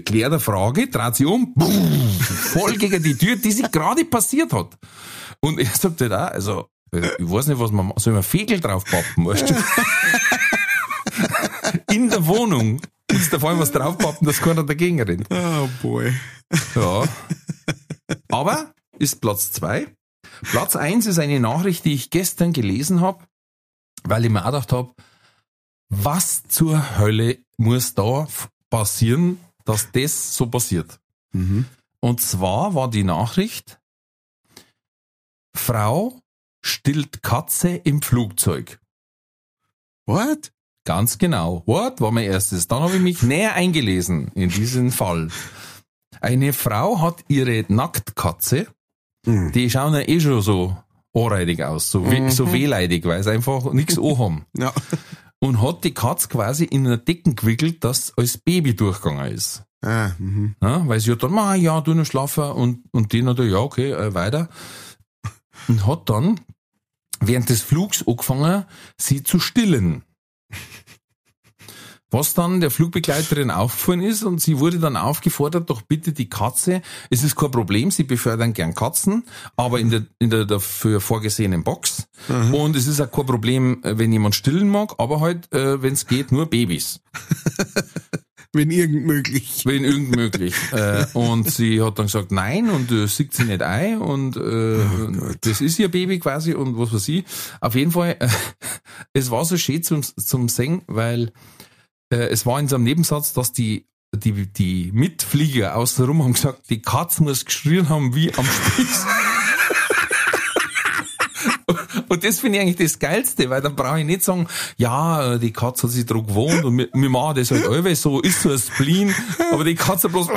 klärt eine Frage, dreht sie um, boom, voll gegen die Tür, die sich gerade passiert hat. Und er sagt halt auch, also, ich weiß nicht, was man, ma- soll man Fegel draufpappen, weißt du? In der Wohnung. Jetzt da allem was draufpappen, dass keiner dagegen rennt. Oh, boy. Ja. Aber ist Platz zwei. Platz eins ist eine Nachricht, die ich gestern gelesen habe, weil ich mir auch gedacht habe, was zur Hölle muss da passieren, dass das so passiert? Mhm. Und zwar war die Nachricht, Frau stillt Katze im Flugzeug. What? Ganz genau. What war mein erstes. Dann habe ich mich näher eingelesen in diesen Fall. Eine Frau hat ihre Nacktkatze, Mhm. die schauen ja eh schon so anreidig aus, so, we so wehleidig, weil sie einfach nichts haben. Ja. Und hat die Katze quasi in eine Decken gewickelt, dass als Baby durchgegangen ist. Ah, mhm. Ja, weil sie hat dann, ah, ja, du noch schlafen und, und die natürlich, ja, okay, äh, weiter. Und hat dann während des Flugs angefangen, sie zu stillen. Was dann der Flugbegleiterin aufgefallen ist und sie wurde dann aufgefordert, doch bitte die Katze, es ist kein Problem, sie befördern gern Katzen, aber in der, in der dafür vorgesehenen Box. Und es ist auch kein Problem, äh, wenn jemand stillen mag, aber halt, äh, wenn es geht, nur Babys. Wenn irgend möglich. Wenn irgend möglich. äh, und sie hat dann gesagt, nein, und äh, sieht sie nicht ein und äh, das ist ihr Baby quasi und was weiß ich. Auf jeden Fall, äh, es war so schön zum, zum Singen, weil äh, es war in so einem Nebensatz, dass die die, die Mitflieger außenrum haben gesagt, die Katze muss geschrien haben wie am Spieß. Und das finde ich eigentlich das Geilste, weil dann brauche ich nicht sagen, ja, die Katze hat sich dran gewohnt und wir, wir machen das halt alle so, ist so ein Spleen, aber die Katze bloß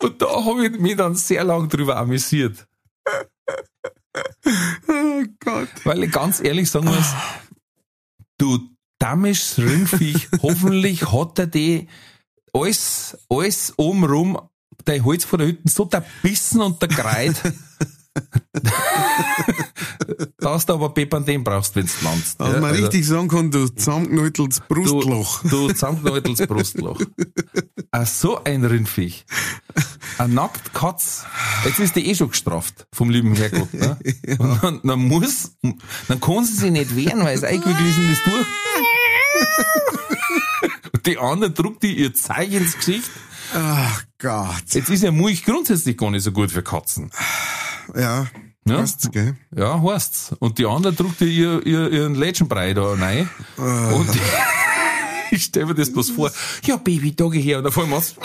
Und da habe ich mich dann sehr lang drüber amüsiert. Oh Gott. Weil ich ganz ehrlich sagen muss, du damisches Rindviech, hoffentlich hat er die alles, alles obenrum, der Holz von der Hütte so der Bissen und der Kreid. dass du aber Bepanthen brauchst, wenn du landest. Dass Ja, man also- richtig sagen kann, du zusammengenäuteltes Brustloch. Du, du zusammengenäuteltes Brustloch. Ach, so ein Rindviech. Ein nackt Katz. Jetzt ist die eh schon gestraft vom lieben Herrgott. Ne? Und dann, dann muss, dann kann sie sich nicht wehren, weil es eingewickelt ist. Und die andere druckt die ihr Zeug ins Gesicht. Ach Gott. Jetzt ist ja Mulch grundsätzlich gar nicht so gut für Katzen. Ja. Ja? Weißt gell? Ja, heißt's. Und die andere druckt ihr, ihr, ihr ihren Lädchenbrei da rein. Und ich stell mir das bloß vor. Ja, Baby, da geh her. Und auf einmal machst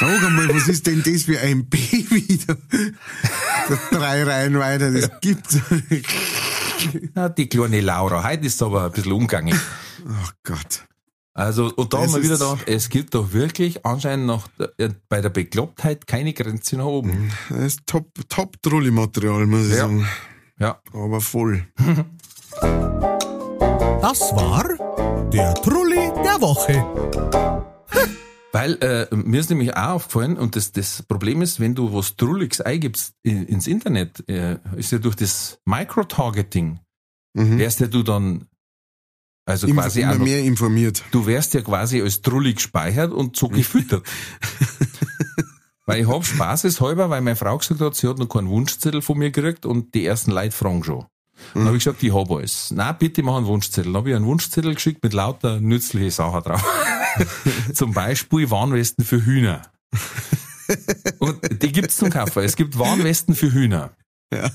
Sag einmal, was ist denn das für ein Baby? Da, da drei Reihen weiter, das gibt's. Ja, die kleine Laura. Heute ist es aber ein bisschen umgängig. Ach Gott. Also, und da Das haben wir wieder gedacht, es gibt doch wirklich anscheinend noch äh, bei der Beklopptheit keine Grenze nach oben. Das ist top, top Trulli-Material, muss ich Ja. sagen. Ja. Aber voll. Das war der Trulli der Woche. Weil äh, mir ist nämlich auch aufgefallen, und das, das Problem ist, wenn du was Trulliges eingibst in, ins Internet, äh, ist ja durch das Microtargeting, Mhm. wärst ja du dann, also Immer, quasi immer auch noch, mehr informiert. du wärst ja quasi als Trulli gespeichert und so gefüttert. weil ich hab spaßeshalber, weil meine Frau gesagt hat, sie hat noch keinen Wunschzettel von mir gekriegt und die ersten Leute fragen schon. Dann habe ich gesagt, ich hab alles. Na, bitte mach einen Wunschzettel. Dann habe ich einen Wunschzettel geschickt mit lauter nützliche Sachen drauf. zum Beispiel Warnwesten für Hühner. Und die gibt's zum Kaufen. Es gibt Warnwesten für Hühner. Ja.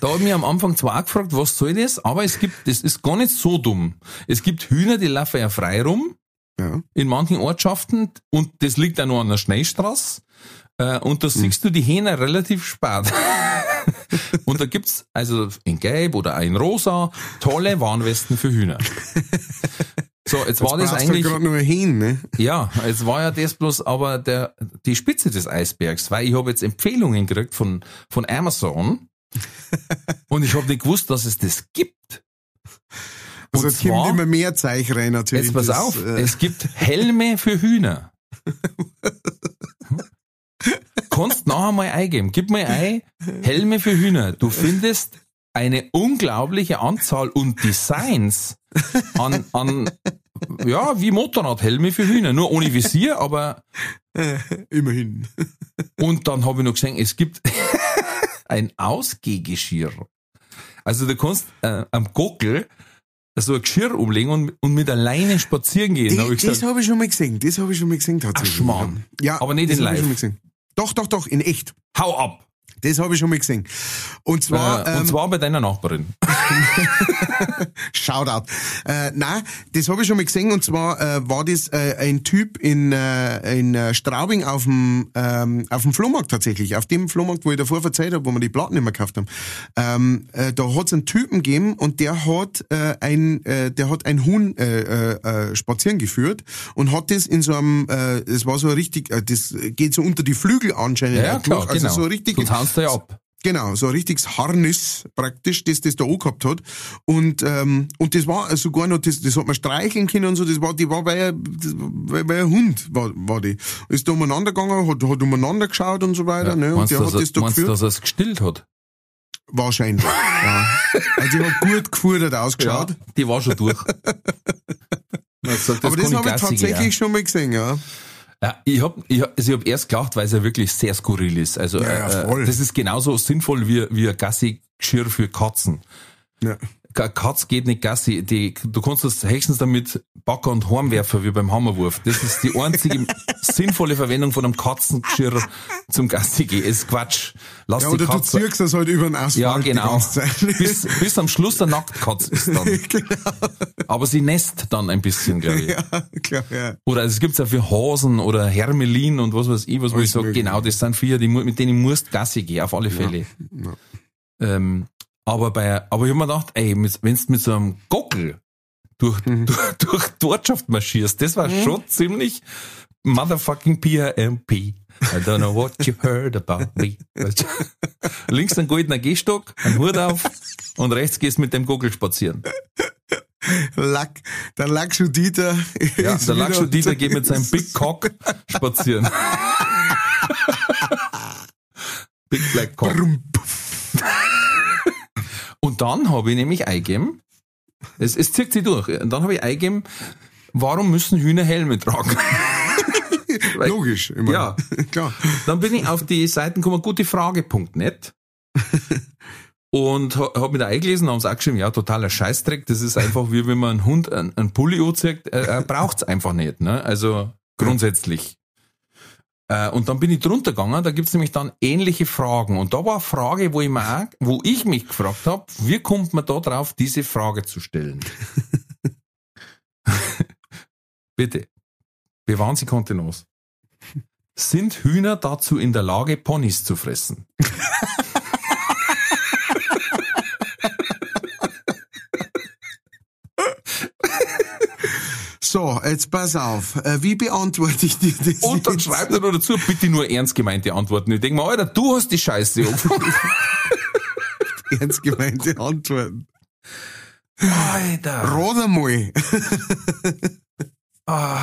Da habe ich mich am Anfang zwar auch gefragt, was soll das? Aber es gibt, das ist gar nicht so dumm. Es gibt Hühner, die laufen ja frei rum Ja. in manchen Ortschaften und das liegt auch noch an der Schnellstraße. Äh, und da siehst du die Hähner relativ spät. und da gibt's also in Gelb oder auch in Rosa tolle Warnwesten für Hühner. So, jetzt war das eigentlich. gerade noch hin, ne? Ja, jetzt war ja das bloß aber der, die Spitze des Eisbergs, weil ich habe jetzt Empfehlungen gekriegt von, von Amazon und ich habe nicht gewusst, dass es das gibt. Also Und es kommt zwar- immer mehr Zeich rein natürlich. Jetzt pass Das, auf, äh, es gibt Helme für Hühner. Kannst nachher mal eingeben. Gib mal ein, Helme für Hühner. Du findest eine unglaubliche Anzahl und Designs an, an ja, wie Motorradhelme für Hühner. Nur ohne Visier, aber immerhin. und dann habe ich noch gesehen, es gibt ein Ausgehgeschirr. Also du kannst äh, am Gockel so ein Geschirr umlegen und, und mit der Leine spazieren gehen. Hab Die, ich das habe ich schon mal gesehen. Das habe ich schon mal gesehen tatsächlich. Ach, Schmarrn. Ja, Aber nicht das in hab ich live. schon mal gesehen. Doch, doch, doch, in echt. hau ab. Das habe ich schon mal gesehen. Und zwar, äh, und ähm, zwar bei deiner Nachbarin. Shoutout. Äh, nein, das habe ich schon mal gesehen und zwar äh, war das äh, ein Typ in, äh, in äh, Straubing auf dem ähm, auf dem Flohmarkt tatsächlich, auf dem Flohmarkt, wo ich davor verzeiht habe, wo wir die Platten immer gekauft haben. Ähm, äh, da hat es einen Typen gegeben und der hat äh, ein äh, der hat ein Huhn äh, äh, äh, spazieren geführt und hat das in so einem, äh, das war so richtig, äh, das geht so unter die Flügel anscheinend Ja, ja, klar, durch, also genau. so richtig Sonst ja ab. Genau, so ein richtiges Harnis praktisch, das das da angehabt hat. Und, ähm, und das war sogar noch, das, das hat man streicheln können und so, das war, die war bei, das ein Hund, war, war die. Ist da umeinander gegangen, hat, hat umeinander geschaut und so weiter, ne? Und der hat das er, da meinst geführt. dass er es gestillt hat? Wahrscheinlich, ja. Also die hat gut gefordert ausgeschaut. die war schon durch. Sagt, Aber das habe ich tatsächlich schon mal gesehen, ja. Ja, ich hab, ich, hab- also ich hab erst gelacht, weil es ja wirklich sehr skurril ist. Also Ja, ja, äh, das ist genauso sinnvoll wie, wie ein Gassi-Geschirr für Katzen. ja. Katz geht nicht Gassi. Die, du kannst das höchstens damit Backer und Hornwerfer wie beim Hammerwurf. Das ist die einzige sinnvolle Verwendung von einem Katzengeschirr zum Gassi gehen. Ist Quatsch. Lass Ja, die oder du Katze. zirkst das halt über den Asphalt Ja, die genau. Bis, bis am Schluss der Nacktkatz ist dann. Aber sie nässt dann ein bisschen, glaube ich. ja, klar, ja. Oder es gibt's ja für Hasen oder Hermelin und was weiß ich, was wo ich sage, genau, das sind vier, die, mit denen musst Gassi gehen, auf alle Fälle. Ähm, aber bei, aber ich hab mir gedacht, ey, mit, wenn's mit so einem Gockel durch, Mhm. durch, durch die Ortschaft marschierst, das war schon ziemlich motherfucking PRMP. I don't know what you heard about me. Links ein goldener Gehstock, ein Hut auf und rechts gehst mit dem Gockel spazieren. Lack, der Lackschuh Dieter. Ja, der Dieter geht mit seinem Big Cock spazieren. Big Black Cock. Brumm, puff. Und dann habe ich nämlich eingegeben, es, es zieht sich durch, und dann habe ich eingegeben, warum müssen Hühner Helme tragen? Weil- Logisch, immer. Ja. Klar. Dann bin ich auf die Seiten gekommen, gutefrage.net und ha- hab mir da eingelesen, haben sie auch geschrieben, ja, totaler Scheißdreck, das ist einfach wie wenn man einen Hund einen, einen Pulli anzieht, er, er braucht's einfach nicht, ne? Also grundsätzlich. Äh, und dann bin ich drunter gegangen, da gibt's nämlich dann ähnliche Fragen. Und da war eine Frage, wo ich, mir auch, wo ich mich gefragt habe, wie kommt man da drauf, diese Frage zu stellen? Bitte, bewahren Sie Kontenance. Sind Hühner dazu in der Lage, Ponys zu fressen? So, jetzt pass auf. Äh, wie beantworte ich dir das? Und dann jetzt? schreibt er noch dazu, bitte nur ernst gemeinte Antworten. Ich denke mir, Alter, du hast die Scheiße ernst gemeinte Antworten. Alter. Einmal. Ah.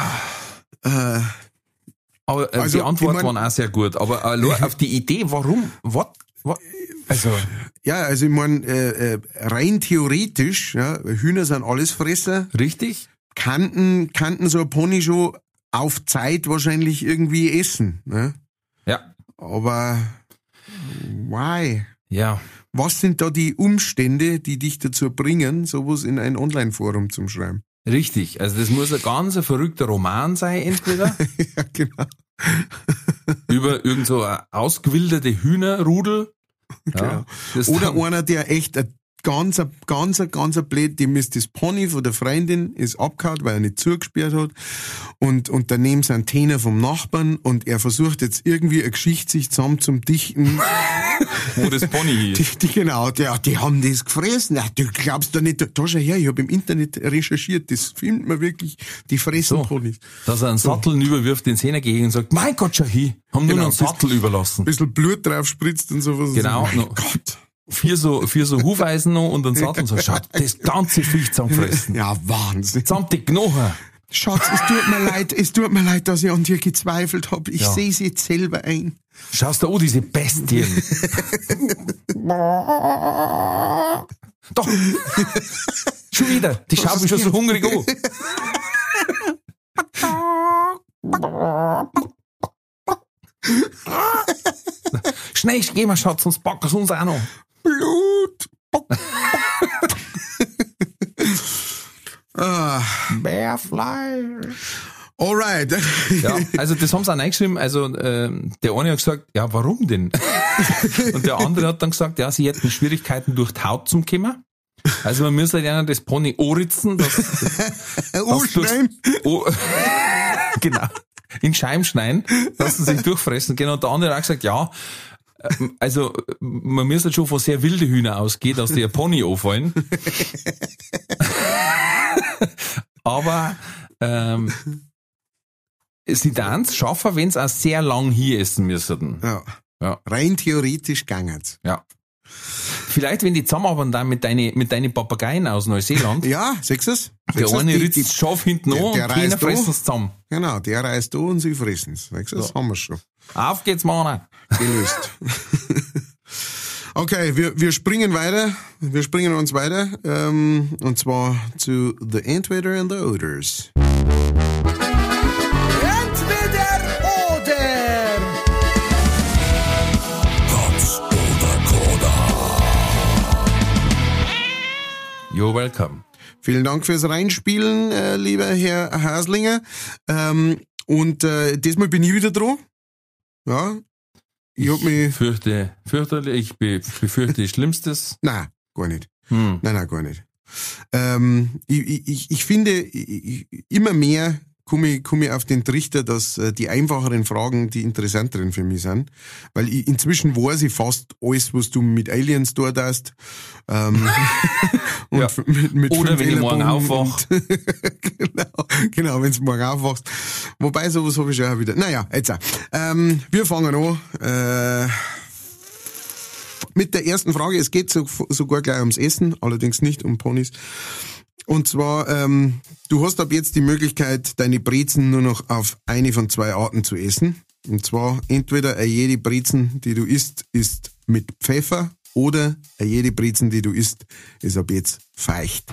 Äh, Aber äh, Also, die Antworten ich mein- waren auch sehr gut. Aber äh, auf die Idee, warum? Was? Was? Also, ja, also ich meine, äh, äh, rein theoretisch, ja, Hühner sind Allesfresser, richtig? Kannten, kannten so ein Pony schon auf Zeit wahrscheinlich irgendwie essen. Ne? Ja. Aber why? Ja. Was sind da die Umstände, die dich dazu bringen, sowas in ein Online-Forum zu schreiben? Richtig. Also das muss ein ganz ein verrückter Roman sein, entweder. ja, genau. über irgend so ausgewilderte Hühnerrudel. Ja, Genau. Oder einer, der echt ein ganzer, ganzer, ganzer blöd, dem ist das Pony von der Freundin, ist abgehauen, weil er nicht zugesperrt hat. Und, und daneben sind Täner vom Nachbarn und er versucht jetzt irgendwie eine Geschichte sich zusammen zum Dichten. wo das Pony hieß. Die, die, genau, die, die haben das gefressen. Na, du glaubst doch nicht, da schau her, ich habe im Internet recherchiert, das filmt man wirklich, die fressen So. Ponys. Dass er einen Sattel überwirft, den Zehner gegen und sagt, mein Gott, schau hin, haben nur Genau, noch einen Sattel überlassen. Ein bisschen Blut drauf spritzt und sowas. Genau, Mein noch- Gott. Vier so, vier so Hufeisen noch und einen Sattel und so, schaut, das ganze Viech zusammenfressen. Ja, Wahnsinn. Samt die Knochen. Schatz, es tut mir leid, es tut mir leid, dass ich an dir gezweifelt habe. Ich Ja. sehe es jetzt selber ein. Schaust du an, diese Bestien. Doch. Schon wieder. Die schauen mich schon so hungrig an. Schnell, geh mal, Schatz, sonst packen sie uns auch noch. Blut. ah, Bärfleisch. alright. Ja, also das haben sie auch reingeschrieben. Also ähm, der eine hat gesagt, ja, warum denn? Und der andere hat dann gesagt, ja, sie hätten Schwierigkeiten durch die Haut zum Kimmer. Also man müsste ja das Pony oritzen, dass, oh. Oh, genau. In Scheiben schneiden, dass sie sich durchfressen können. Und der andere hat auch gesagt, ja, also man müsste schon von sehr wilde Hühner ausgehen, dass die ein Pony auffallen. Aber ähm, sie dann es schaffen, wenn sie auch sehr lang hier essen müssten. Ja. Ja. Rein theoretisch gangen's. Ja. Vielleicht, wenn die zusammenarbeiten dann mit deinen mit deinen Papageien aus Neuseeland. Ja, siehst du's? Der Siehst du's? eine ritzt das Schaf hinten der- an der und keiner fressen an. es zusammen. Genau, der reißt da und sie fressen's. Siehst du, das haben wir schon. Auf geht's, Mann. gelöst. okay, wir, wir springen weiter. Wir springen uns weiter. Ähm, und zwar zu The Entweder and the oder. You're welcome. Vielen Dank fürs Reinspielen, äh, lieber Herr Haslinger. Ähm, und äh, diesmal bin ich wieder dran. Ja. Ich hab mich. Fürchte, fürchterlich, ich be- befürchte Schlimmstes. Nein, gar nicht. Hm. Nein, nein, gar nicht. Ähm, ich, ich, ich finde, ich, ich- immer mehr komme ich, komme ich auf den Trichter, dass äh, die einfacheren Fragen die interessanteren für mich sind. Weil ich, inzwischen weiß ich fast alles, was du mit Aliens dort hast. Ähm, und Ja. mit, mit Oder wenn ich morgen aufwach. genau, genau, wenn du morgen aufwachst. Wobei, sowas habe ich schon auch wieder. Naja, jetzt auch. Ähm, wir fangen an. Äh, mit der ersten Frage. Es geht so, sogar gleich ums Essen, allerdings nicht um Ponys. Und zwar, ähm, du hast ab jetzt die Möglichkeit, deine Brezen nur noch auf eine von zwei Arten zu essen. Und zwar entweder jede Brezen, die du isst, ist mit Pfeffer oder jede Brezen, die du isst, ist ab jetzt feucht.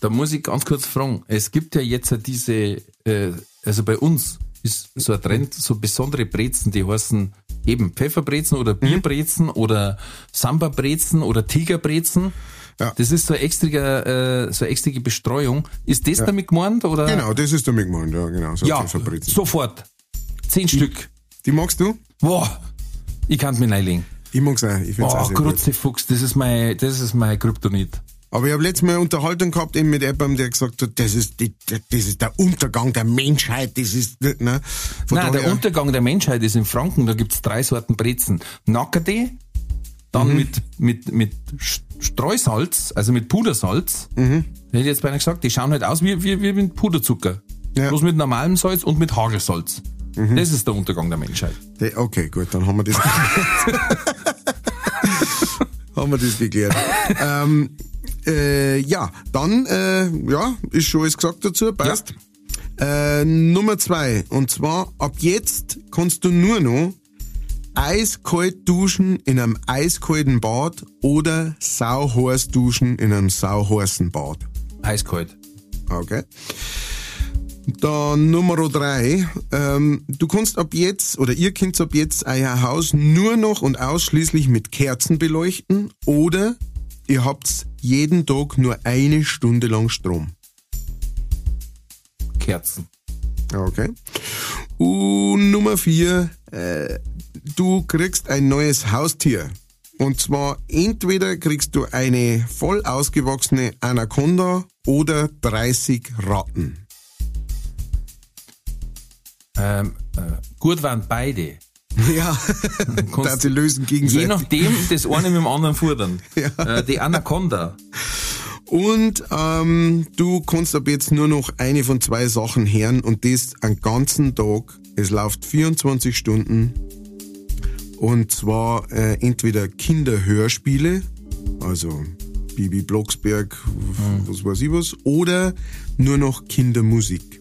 Da muss ich ganz kurz fragen. Es gibt ja jetzt diese, äh, also bei uns ist so ein Trend, so besondere Brezen, die heißen eben Pfefferbrezen oder Bierbrezen oder Samba-Brezen oder Tigerbrezen. Ja. Das ist so eine extra, äh, so eine extra Bestreuung. Ist das damit gemeint? Oder? Genau, das ist damit gemeint, ja, genau. So Ja, sofort. Zehn Stück. Die magst du? Boah, ich kann mich reinlegen. Ich mag's auch. Ich find's auch Boah, sehr gut. Grutzefuchs, das ist mein, das ist mein Kryptonit. Aber ich habe letztes Mal eine Unterhaltung gehabt eben mit jemandem, der gesagt hat, das ist, die, das ist der Untergang der Menschheit, das ist, ne? Von Nein, der Untergang der Menschheit ist in Franken, da gibt's drei Sorten Brezen. Nackerte, dann Mhm. mit, mit, mit Streusalz, also mit Pudersalz. Mhm. Hätte ich jetzt beinahe gesagt, die schauen halt aus wie, wie, wie mit Puderzucker. Ja. Mhm. Bloß mit normalem Salz und mit Hagelsalz. Das ist der Untergang der Menschheit. De- Okay, gut, dann haben wir das haben wir das geklärt. ähm, äh, ja, dann, äh, ja, ist schon alles gesagt dazu, passt. Äh, Nummer zwei, und zwar, ab jetzt kannst du nur noch eiskalt duschen in einem eiskalten Bad oder sauheiß duschen in einem sauheißen Bad. Eiskalt. Okay. Dann Nummer drei. Ähm, du kannst ab jetzt, oder ihr könnt ab jetzt euer Haus nur noch und ausschließlich mit Kerzen beleuchten oder ihr habt jeden Tag nur eine Stunde lang Strom. Kerzen. Okay. Und Nummer vier. Äh, du kriegst ein neues Haustier. Und zwar entweder kriegst du eine voll ausgewachsene Anaconda oder 30 Ratten. Ähm, äh, gut waren beide. Ja, Kannst- da sie lösen gegenseitig. Je nachdem, das eine mit dem anderen fordern. Äh, die Anaconda. Und ähm, du kannst ab jetzt nur noch eine von zwei Sachen hören und das einen ganzen Tag. Es läuft 24 Stunden. Und zwar äh, entweder Kinderhörspiele, also Bibi Blocksberg, was weiß ich was, oder nur noch Kindermusik.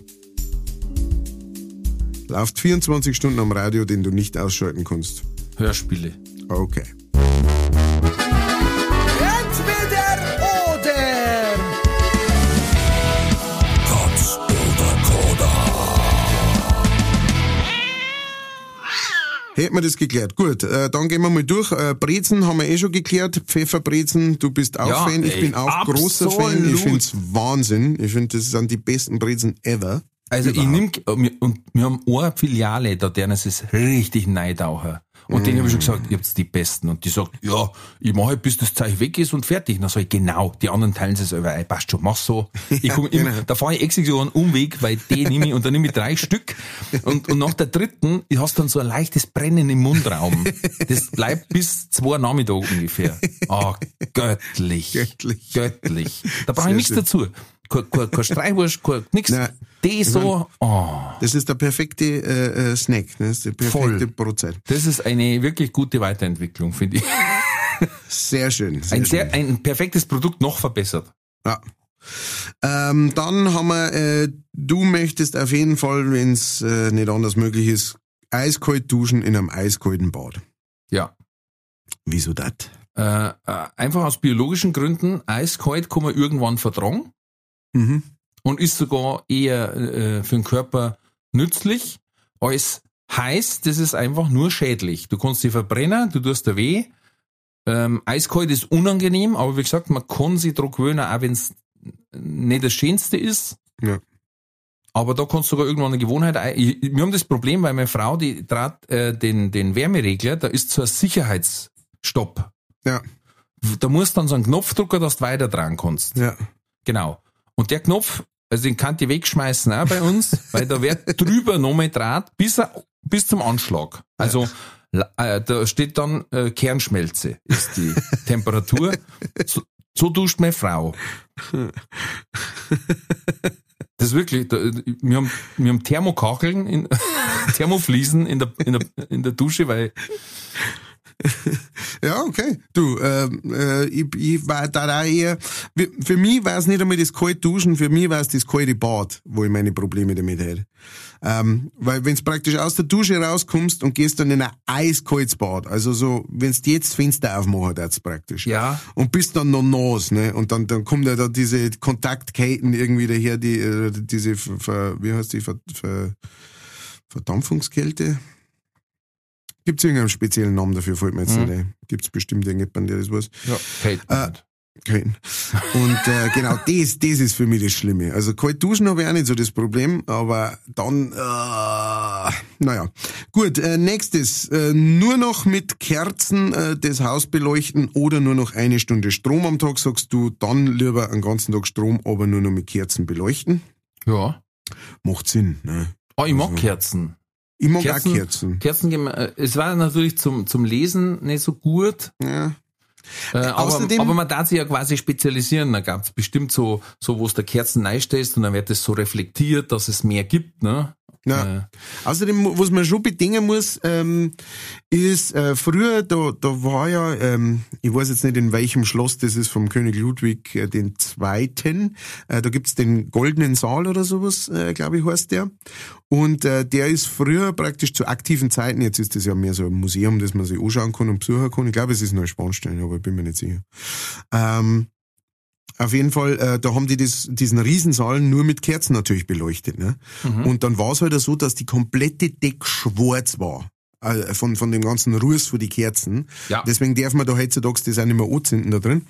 Läuft 24 Stunden am Radio, den du nicht ausschalten kannst. Hörspiele. Okay. Hätten wir das geklärt. Gut, äh, dann gehen wir mal durch. Äh, Brezen haben wir eh schon geklärt. Pfefferbrezen, du bist auch Ja, Fan. Ich ey, bin auch großer Fan. absolut. Ich find's Wahnsinn. Ich finde, das sind die besten Brezen ever. Also ich nimm, wir- und wir haben eine Filiale, da deren es ist richtig neidaucher. Und denen habe ich schon gesagt, ihr habt die Besten. Und die sagt, ja, ich mache halt, bis das Zeug weg ist und fertig. Und dann sag ich, genau, die anderen teilen sie selber ein. Passt schon, mach so. Ich komm immer, da fahre ich extra so einen Umweg, weil die nehme ich, und dann nehme ich drei Stück. Und, und nach der dritten, ich hast dann so ein leichtes Brennen im Mundraum. Das bleibt bis zwei Nachmittag ungefähr. Ah, göttlich. Göttlich. Göttlich. Da brauche ich nichts dazu. Kein, Streichwurst, kein, nix. Nein. Die so, oh. Das ist der perfekte äh, äh, Snack. Ne? Das ist die perfekte Voll. Brotzeit. Das ist eine wirklich gute Weiterentwicklung, finde ich. Sehr schön. Sehr Ein, schön. sehr, ein perfektes Produkt noch verbessert. Ja. Ähm, dann haben wir, äh, du möchtest auf jeden Fall, wenn es äh, nicht anders möglich ist, eiskalt duschen in einem eiskalten Bad. Ja. Wieso das? Äh, äh, einfach aus biologischen Gründen, eiskalt kann man irgendwann vertragen Mhm. und ist sogar eher äh, für den Körper nützlich als heiß. Das ist einfach nur schädlich. Du kannst dich verbrennen, du tust da weh. Ähm, eiskalt ist unangenehm, aber wie gesagt, man kann sich dran gewöhnen, auch wenn es nicht das Schönste ist. Ja. Aber da kannst du sogar irgendwann eine Gewohnheit ein. Ich- Wir haben das Problem, weil meine Frau, die trat äh, den, den Wärmeregler, da ist so ein Sicherheitsstopp. Ja. Da musst du dann so einen Knopf drücken, dass du weiter dran kannst. Ja. Genau. Und der Knopf, also den kann ich wegschmeißen auch bei uns, weil da wird drüber nochmal Draht bis, er, bis zum Anschlag. Also äh, da steht dann äh, Kernschmelze ist die Temperatur. So, so duscht meine Frau. Das ist wirklich, da, wir haben, wir haben Thermokacheln, in, Thermofliesen in der, in, der, in der Dusche, weil Ja, okay. Du, ähm, äh, ich, ich war da auch eher, für mich war es nicht einmal das kalte Duschen, für mich war es das kalte Bad, wo ich meine Probleme damit hätte. Ähm, weil wenn du praktisch aus der Dusche rauskommst und gehst dann in ein eiskaltes Bad, also so, wenn du jetzt das Fenster aufmachen darfst praktisch. Ja. Und bist dann noch nass, ne? Und dann, dann kommt ja da diese Kontaktketten irgendwie daher, die, äh, diese, wie heißt die, ver, ver, Verdampfungskälte? Gibt's irgendeinen speziellen Namen dafür, fällt mir jetzt Mhm. nicht ein. Gibt's bestimmt irgendjemanden, der das weiß. ja, fällt mir Äh, nicht. Kein. Und äh, genau, das, das ist für mich das Schlimme. Also kalt duschen habe ich auch nicht so das Problem, aber dann, äh, naja. Gut, äh, nächstes. Äh, nur noch mit Kerzen äh, das Haus beleuchten oder nur noch eine Stunde Strom am Tag, sagst du, dann lieber einen ganzen Tag Strom, aber nur noch mit Kerzen beleuchten. Ja. Macht Sinn, ne? Oh, ich mag Also- Kerzen. Kerzen- auch Kerzen. Kerzen, äh, es war natürlich zum, zum Lesen nicht so gut, Ja. äh, aber, Außerdem- aber man darf sich ja quasi spezialisieren. Da gab's bestimmt so, so wo es der Kerzen reinstellst und dann wird das so reflektiert, dass es mehr gibt. Ne? Ja. Äh, Außerdem, was man schon bedenken muss, ähm, ist, äh, früher, da, da war ja, ähm, ich weiß jetzt nicht in welchem Schloss das ist, vom König Ludwig äh, den Zweiten, äh, da gibt's den Goldenen Saal oder sowas, äh, glaube ich, heißt der. Und äh, der ist früher praktisch zu aktiven Zeiten, jetzt ist das ja mehr so ein Museum, das man sich anschauen kann und besuchen kann. Ich glaube, es ist eine Spannstelle, aber ich bin mir nicht sicher. Ähm, auf jeden Fall, äh, da haben die das, diesen Riesensaal nur mit Kerzen natürlich beleuchtet. Ne? Und dann war es halt so, dass die komplette Deck schwarz war. Äh, Von, von dem ganzen Ruß von die Kerzen. Ja. Deswegen darf man da heutzutage das auch nicht mehr anzünden da drin.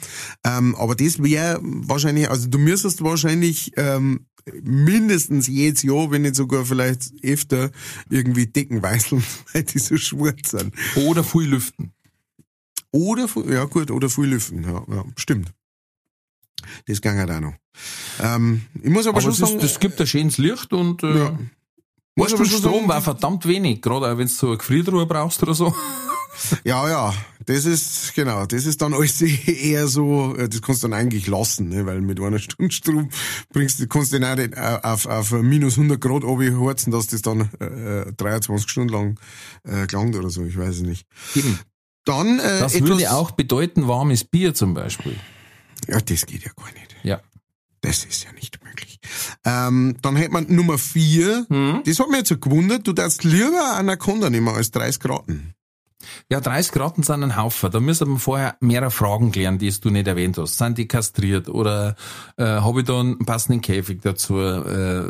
Ähm, aber das wäre wahrscheinlich, also du müsstest wahrscheinlich ähm, mindestens jedes Jahr, wenn nicht sogar vielleicht öfter, irgendwie Decken weißeln, weil die so schwarz sind. oder viel lüften. Oder, ja gut, oder viel lüften, ja, ja stimmt. Das ging halt auch noch. Ähm, ich muss aber, Aber schon es sagen, ist, das gibt ein schönes Licht und äh, ja. Weißt du, Strom war verdammt wenig, gerade auch wenn du so eine Gefriertruhe brauchst oder so. Ja, ja, das ist, genau, das ist dann alles eher so, äh, das kannst du dann eigentlich lassen, ne, weil mit einer Stunde Strom bringst du, kannst du den auch äh, auf, auf minus 100 Grad runterheizen, dass das dann äh, 23 Stunden lang äh, gelangt oder so, ich weiß es nicht. Eben. Dann äh, Das etwas, würde auch bedeuten warmes Bier zum Beispiel. Ja, das geht ja gar nicht. Ja. Das ist ja nicht möglich. Ähm, dann hätte man Nummer vier. Mhm. Das hat mich jetzt so gewundert. Du darfst lieber Anaconda nehmen als 30 Grad. Ja, 30 Grad sind ein Haufen. Da müsste man vorher mehrere Fragen klären, die du nicht erwähnt hast. Sind die kastriert oder äh, habe ich da einen passenden Käfig dazu? Äh,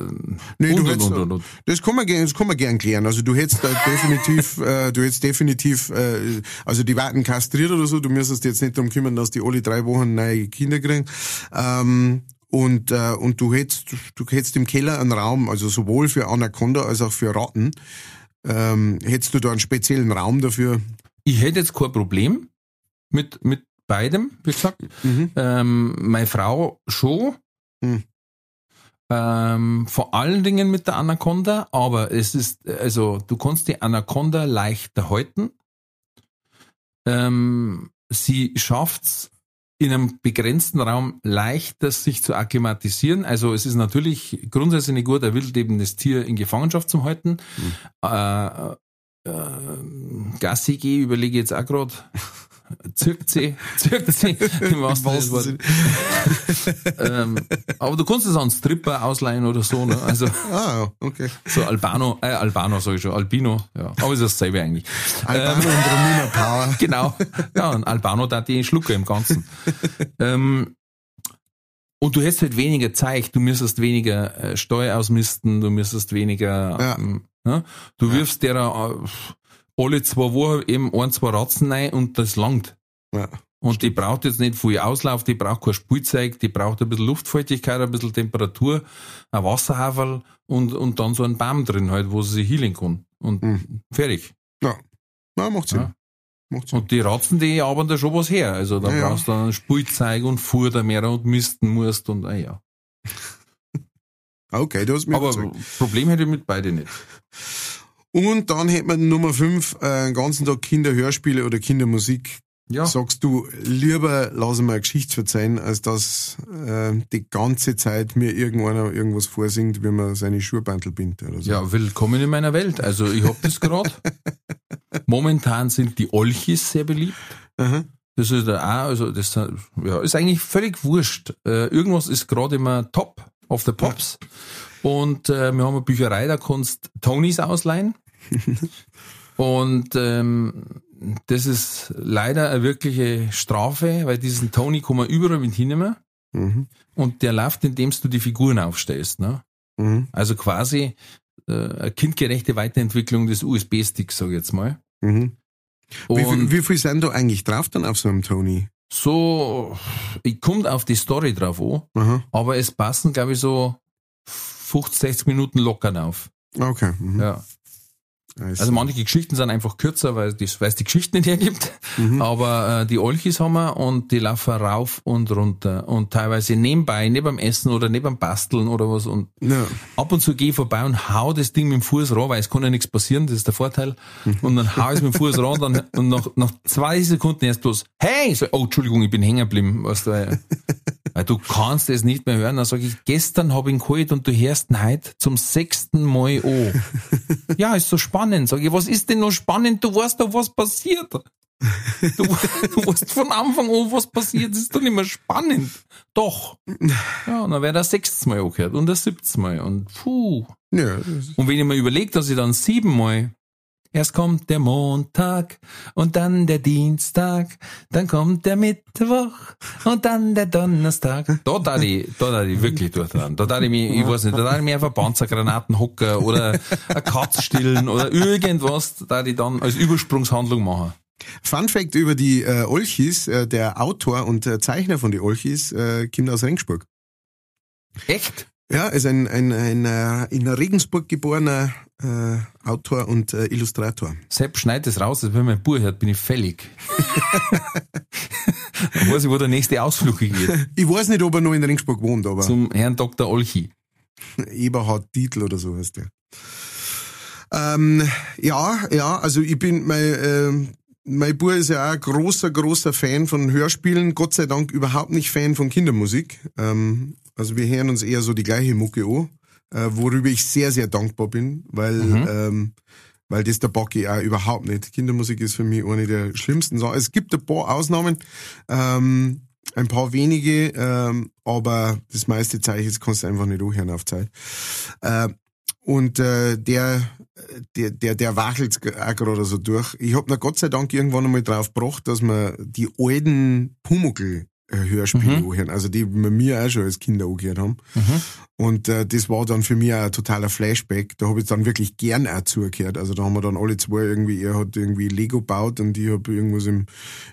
Nee, und, du hättest, und, und, und. Das kann man gern, das kann man gern klären. Also du hättest definitiv, äh, du hättest definitiv, äh, also die werden kastriert oder so. Du müsstest jetzt nicht darum kümmern, dass die alle drei Wochen neue Kinder kriegen. Ähm, und äh, und du hättest, du hättest im Keller einen Raum, also sowohl für Anaconda als auch für Ratten. Ähm, hättest du da einen speziellen Raum dafür? Ich hätte jetzt kein Problem mit, mit beidem, wie gesagt. Ähm, meine Frau schon. Mhm. Ähm, vor allen Dingen mit der Anaconda, aber es ist, also du kannst die Anaconda leichter halten. Ähm, sie schafft's in einem begrenzten Raum leichter sich zu akklimatisieren. Also es ist natürlich grundsätzlich nicht gut, ein wildlebendes Tier in Gefangenschaft zu halten. Äh, äh, Gassi geh, überlege jetzt auch gerade. Zirkt sie, im wahrsten Sinne Wortes. ähm, aber du kannst es an Stripper ausleihen oder so, ne? Also Ah, ja, okay. so Albano, äh, Albano sag ich schon, Albino, ja. Aber ist dasselbe eigentlich. Albano und Romina Power. Genau. Ja, ein Albano da die Schlucke im Ganzen. ähm, und du hättest halt weniger Zeit, du müsstest weniger äh, Steuer ausmisten, du müsstest weniger, Ja. ähm, ne? du wirfst der äh, alle zwei Wochen eben ein, zwei Ratzen rein und das langt. Ja. Und die braucht jetzt nicht viel Auslauf, die braucht kein Spielzeug, die braucht ein bisschen Luftfeuchtigkeit, ein bisschen Temperatur, ein Wasserhaferl und, und dann so ein Baum drin halt, wo sie sich healen kann. Und Mhm. fertig. Ja, ja macht Sinn. Ja. Macht Sinn. Und die Ratzen, die arbeiten da schon was her. Also da Ja, brauchst du dann Spielzeug und Futter mehr und misten musst und ah ja. Okay, du hast mich Aber überzeugt. Problem hätte ich mit beide nicht. Und dann hätte man Nummer fünf, äh, den ganzen Tag Kinderhörspiele oder Kindermusik. Ja. Sagst du, lieber lass mir eine Geschichte verzeihen, als dass äh, die ganze Zeit mir irgendeiner irgendwas vorsingt, wie man seine Schuhbantel bindet oder so. Ja, willkommen in meiner Welt. Also ich hab das gerade. Momentan sind die Olchis sehr beliebt. Aha. Das ist da auch, also das ja, ist eigentlich völlig wurscht. Äh, irgendwas ist gerade immer top of the pops. Und äh, wir haben eine Bücherei, da kannst Tonys ausleihen. Und ähm, das ist leider eine wirkliche Strafe, weil diesen Tony kann man überall mit hinnehmen. Mhm. Und der läuft, indem du die Figuren aufstellst. Ne? Mhm. Also quasi äh, eine kindgerechte Weiterentwicklung des USB-Sticks, sag ich jetzt mal. Mhm. Wie, viel, wie viel sind da eigentlich drauf dann auf so einem Tony? so, ich kommt auf die Story drauf an, Aha. aber es passen, glaube ich, so 50, 60 Minuten locker auf. Okay. Mhm. Ja. Also manche Geschichten sind einfach kürzer, weil es die Geschichten nicht hergibt. Mhm. Aber äh, die Olchis haben wir und die laufen rauf und runter. Und teilweise nebenbei, neben beim Essen oder neben beim Basteln oder was. Und Ja. ab und zu gehe ich vorbei und hau das Ding mit dem Fuß ran, weil es kann ja nichts passieren, das ist der Vorteil. Mhm. Und dann hau ich es mit dem Fuß ran und, dann, und nach, nach zwei Sekunden erst bloß, hey, so, oh, Entschuldigung, ich bin hängen geblieben. Weißt du, du kannst es nicht mehr hören. Dann sage ich, gestern habe ich ihn geholt und du hörst ihn heute zum sechsten Mal an. ja, ist so spannend. Sag ich, was ist denn noch spannend? Du weißt doch, was passiert. Du, du weißt von Anfang an, was passiert. Das ist doch nicht mehr spannend. Doch. Ja, und dann wäre der sechstes Mal angehört und das siebtes Mal. Und puh. Ja, Und wenn ich mir überlege, dass ich dann siebenmal Erst kommt der Montag und dann der Dienstag, dann kommt der Mittwoch und dann der Donnerstag. Da da ich, da da ich wirklich durch dran. Da da ich mich, ich weiß nicht, da da ich mich einfach Panzergranaten hocken oder eine Katz stillen oder irgendwas, da ich dann als Übersprungshandlung machen. Fun Fact über die äh, Olchis, äh, der Autor und äh, Zeichner von die Olchis äh, kommt aus Regensburg. Echt? Ja, ist ein, ein, ein äh, in Regensburg geborener äh, Autor und äh, Illustrator. Sepp, schneid das raus, dass wenn mein Bub hört, bin ich fällig. Dann weiß ich, wo der nächste Ausflug geht. Ich weiß nicht, ob er noch in Regensburg wohnt, aber Zum Herrn Dr. Olchi. Eberhard Dietl oder so heißt der. Ähm, ja, ja, also ich bin, mein, ähm, mein Bub ist ja auch ein großer, großer Fan von Hörspielen, Gott sei Dank überhaupt nicht Fan von Kindermusik. Ähm, also wir hören uns eher so die gleiche Mucke an, äh, worüber ich sehr, sehr dankbar bin, weil, ähm, weil das der Bocki auch überhaupt nicht. Kindermusik ist für mich eine der schlimmsten Sachen. Es gibt ein paar Ausnahmen, ähm, ein paar wenige, ähm, aber das meiste Zeichen das kannst du einfach nicht anhören auf Zeit. Äh, und äh, der, der, der, der wachelt auch gerade so durch. Ich hab mir Gott sei Dank irgendwann einmal drauf gebracht, dass wir die alten Pumuckl äh, Hörspiele Mhm. anhören, also die wir mir auch schon als Kinder angehört haben. Und äh, das war dann für mich auch ein totaler Flashback. Da habe ich dann wirklich gern auch zugehört. Also da haben wir dann alle zwei irgendwie, er hat irgendwie Lego gebaut und ich habe irgendwas im,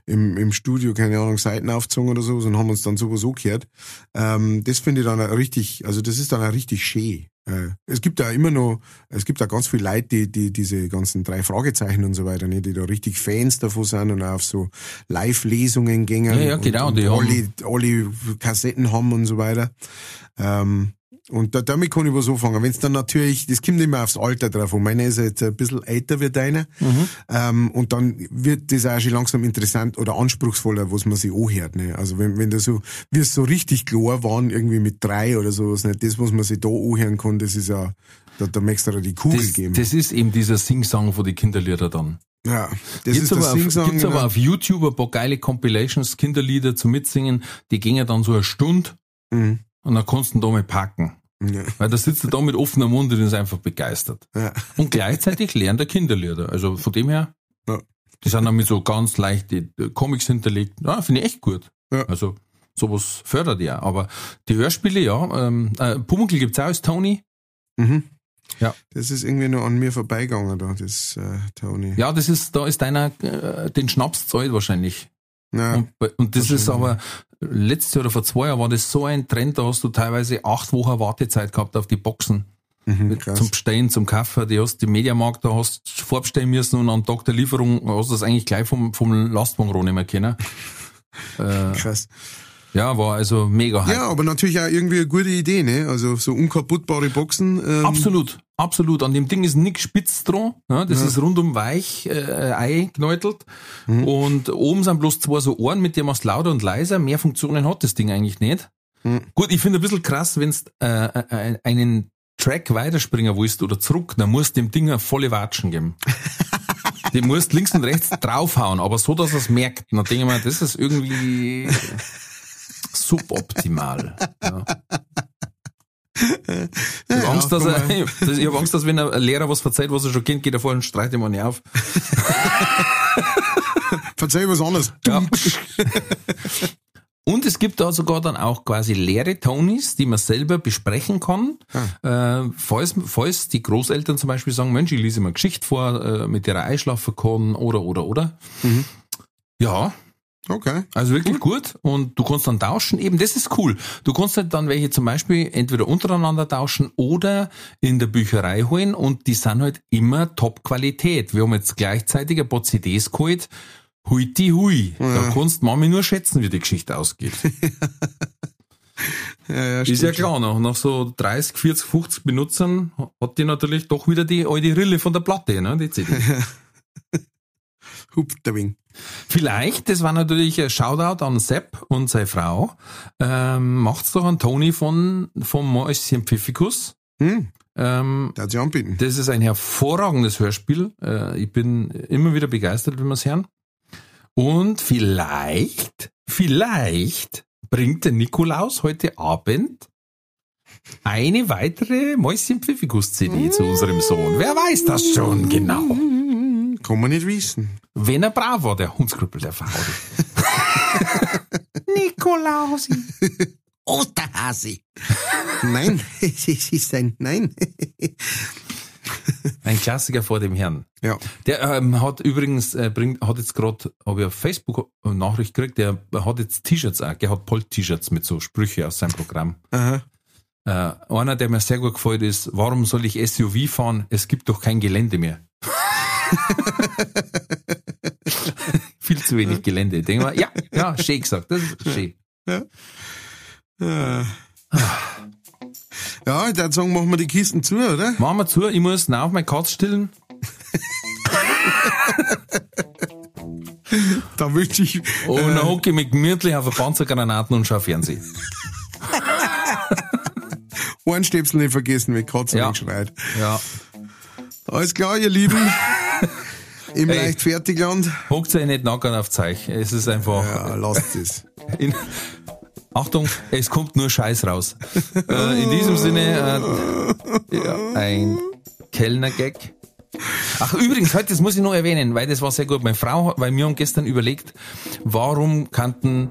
im, im Studio, keine Ahnung, Seiten aufgezogen oder so und haben uns dann sowas angehört. Ähm, das finde ich dann richtig, also das ist dann auch richtig schön. Äh, Es gibt da immer noch, es gibt da ganz viele Leute, die, die diese ganzen drei Fragezeichen und so weiter, ne, die da richtig Fans davon sind und auch auf so Live-Lesungen gehen. Ja, ja, und, genau, Und die haben- alle, alle Kassetten haben und so weiter. Ähm, und da, damit kann ich was anfangen. Wenn es dann natürlich, das kommt immer aufs Alter drauf an. Meiner ist jetzt ein bisschen älter wie deiner. Ähm, und dann wird das auch schon langsam interessant oder anspruchsvoller, was man sich anhört. Ne? Also wenn, wenn da so, es so richtig klar waren, irgendwie mit drei oder sowas, nicht das, was man sich da anhören kann, das ist ja, da, da möchtest du dir die Kugel Das, geben. das ist eben dieser Sing-Song von den Kinderlieder dann. ja, das Gibt's ist aber, auf, Singsang. gibt's aber auf YouTube ein paar geile Compilations, Kinderlieder zum Mitsingen, die gehen ja dann so eine Stunde Mhm. und dann kannst du ihn da mal packen. Ja. Weil da sitzt er da mit offenem Mund und ist einfach begeistert. Ja. Und gleichzeitig lernt er Kinderlieder. Also von dem her, Ja. die sind dann mit so ganz leichte äh, Comics hinterlegt. Ja, finde ich echt gut. Also sowas fördert ja. Aber die Hörspiele, ja, ähm, äh, Pumuckl gibt's auch als Tony. Mhm. Ja. Das ist irgendwie noch an mir vorbeigegangen da, das äh, Tony. Ja, das ist, da ist deiner äh, den Schnaps zahlt wahrscheinlich. Ja. Und, und das ist aber, letztes Jahr oder vor zwei Jahren war das so ein Trend, da hast du teilweise acht Wochen Wartezeit gehabt auf die Boxen. Mhm. Zum Bestellen, zum Kaffen. Die hast im Mediamarkt, da hast du vorbestellen müssen und am Tag der Lieferung hast du das eigentlich gleich vom, vom Lastwagen runternehmen können. äh, krass. Ja, war also mega hype. Ja, aber natürlich auch irgendwie eine gute Idee, ne? Also so unkaputtbare Boxen. Ähm, Absolut, absolut. An dem Ding ist nix spitz dran. Ja, das ist rundum weich äh, eingekneutelt. Mhm. Und oben sind bloß zwei so Ohren, mit denen machst du lauter und leiser. Mehr Funktionen hat das Ding eigentlich nicht. Mhm. Gut, ich finde ein bisschen krass, wenn du äh, äh, einen Track weiterspringen willst oder zurück, dann musst du dem Ding eine volle Watschen geben. Die musst links und rechts draufhauen, aber so, dass er es merkt. Dann denke ich mir, das ist irgendwie suboptimal. Ja. Ich habe Angst, dass er, ich hab Angst, dass wenn ein Lehrer was verzeiht, was er schon kennt, geht er vor und streicht ihm nicht auf. Verzeih was anderes. Ja. Und es gibt da sogar dann auch quasi leere Tonys, die man selber besprechen kann. Äh, falls, falls die Großeltern zum Beispiel sagen, Mensch, ich lese mal Geschichte vor, äh, mit der er einschlafen kann, oder, oder, oder. Ja, Okay. Also wirklich gut. Und du kannst dann tauschen. Eben, das ist cool. Du kannst halt dann welche zum Beispiel entweder untereinander tauschen oder in der Bücherei holen und die sind halt immer Top-Qualität. Wir haben jetzt gleichzeitig ein paar CDs geholt. Huiti hui. Da kannst du manchmal nur schätzen, wie die Geschichte ausgeht. Ja, ja, ist ja klar, nach, nach so 30, 40, 50 Benutzern hat die natürlich doch wieder die alte Rille von der Platte, ne, die CD. Hupt der Wing. Vielleicht, das war natürlich ein Shoutout an Sepp und seine Frau, ähm, macht's doch an Toni von, vom Mäuschen Pfiffikus. Hm, Ähm, da hat sie anbieten. das ist ein hervorragendes Hörspiel. Äh, ich bin immer wieder begeistert, wenn wir es hören. Und vielleicht, vielleicht bringt der Nikolaus heute Abend eine weitere Mäuschen Pfiffikus CD zu unserem Sohn. Wer weiß das schon genau? Kann man nicht wissen. Wenn er brav war, der Hundskrüppel, der Faudi. Nikolausi. Osterhasi. Nein, es ist ein Nein. Ein Klassiker vor dem Herrn. ja. Der ähm, hat übrigens, äh, bringt, hat jetzt gerade, habe ich auf Facebook eine Nachricht gekriegt, der hat jetzt T-Shirts auch, der hat Polt-T-Shirts mit so Sprüche aus seinem Programm. Aha. Äh, einer, der mir sehr gut gefällt, ist, warum soll ich SUV fahren? Es gibt doch kein Gelände mehr. Zu wenig Gelände. Denke mal, ja, ja, schön gesagt, das ist schön. Ja. Ja, ich würde sagen, machen wir die Kisten zu, oder? Machen wir zu, ich muss nach auf meine Katze stillen. Da wünsche ich. Und dann hocke ich mich gemütlich auf eine Panzergranaten und schaue Fernsehen. Ohrenstöpsel nicht vergessen, wenn Katzen Ja. nicht schreit. Ja. Alles klar, ihr Lieben. Im Hey. Leichtfertigland. Hockt euch nicht nackern auf Zeich. Es ist einfach. Ja, lasst es. In, Achtung, es kommt nur Scheiß raus. Äh, in diesem Sinne äh, ja, ein Kellner-Gag. Ach übrigens, heute, das muss ich noch erwähnen, weil das war sehr gut. Meine Frau, weil wir haben gestern überlegt, warum kannten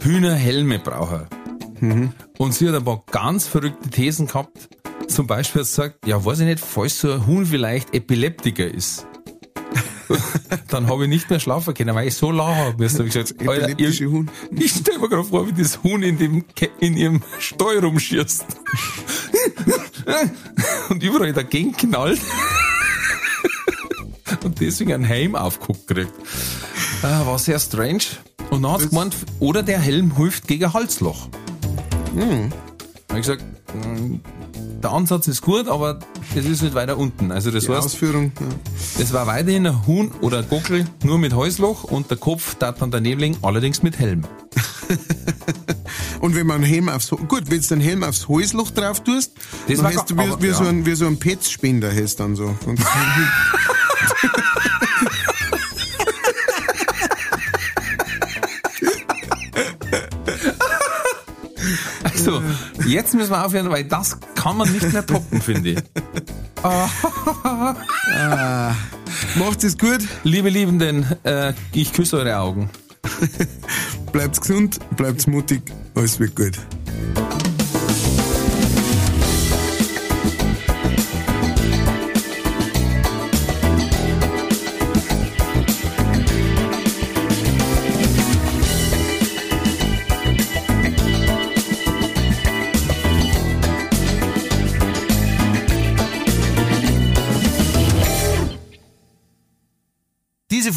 Hühner Helme brauchen. Und sie hat ein paar ganz verrückte Thesen gehabt. Zum Beispiel hat sie gesagt, ja, weiß ich nicht, falls so ein Huhn vielleicht Epileptiker ist. Dann habe ich nicht mehr schlafen können, weil ich so lachen habe müssen. Hab ich gesagt, Alter, Huhn. ich stell mir gerade vor, wie das Huhn in, dem, in ihrem Steu rumschießt. Und überall dagegen knallt. Und deswegen einen Helm aufgeguckt kriegt. Ah, war sehr strange. Und dann hat gemeint, oder der Helm hilft gegen ein Halsloch. Hm. Hab ich gesagt, der Ansatz ist gut, aber es ist nicht weiter unten. Also das Die heißt, Ausführung. Ja. es war weiterhin ein Huhn oder ein Gockel, nur mit Halsloch und der Kopf tat dann daneben liegen, allerdings mit Helm. Und wenn man einen Helm aufs gut, wenn du den Helm aufs Halsloch drauf tust, Das dann hast du wie, aber- wie, ja. so ein, wie so ein Petspender hast dann so. Also, jetzt müssen wir aufhören, weil das kann man nicht mehr toppen, finde ich. macht es gut, Liebe Liebenden, äh, ich küsse eure Augen. bleibt gesund, bleibt mutig, alles wird gut.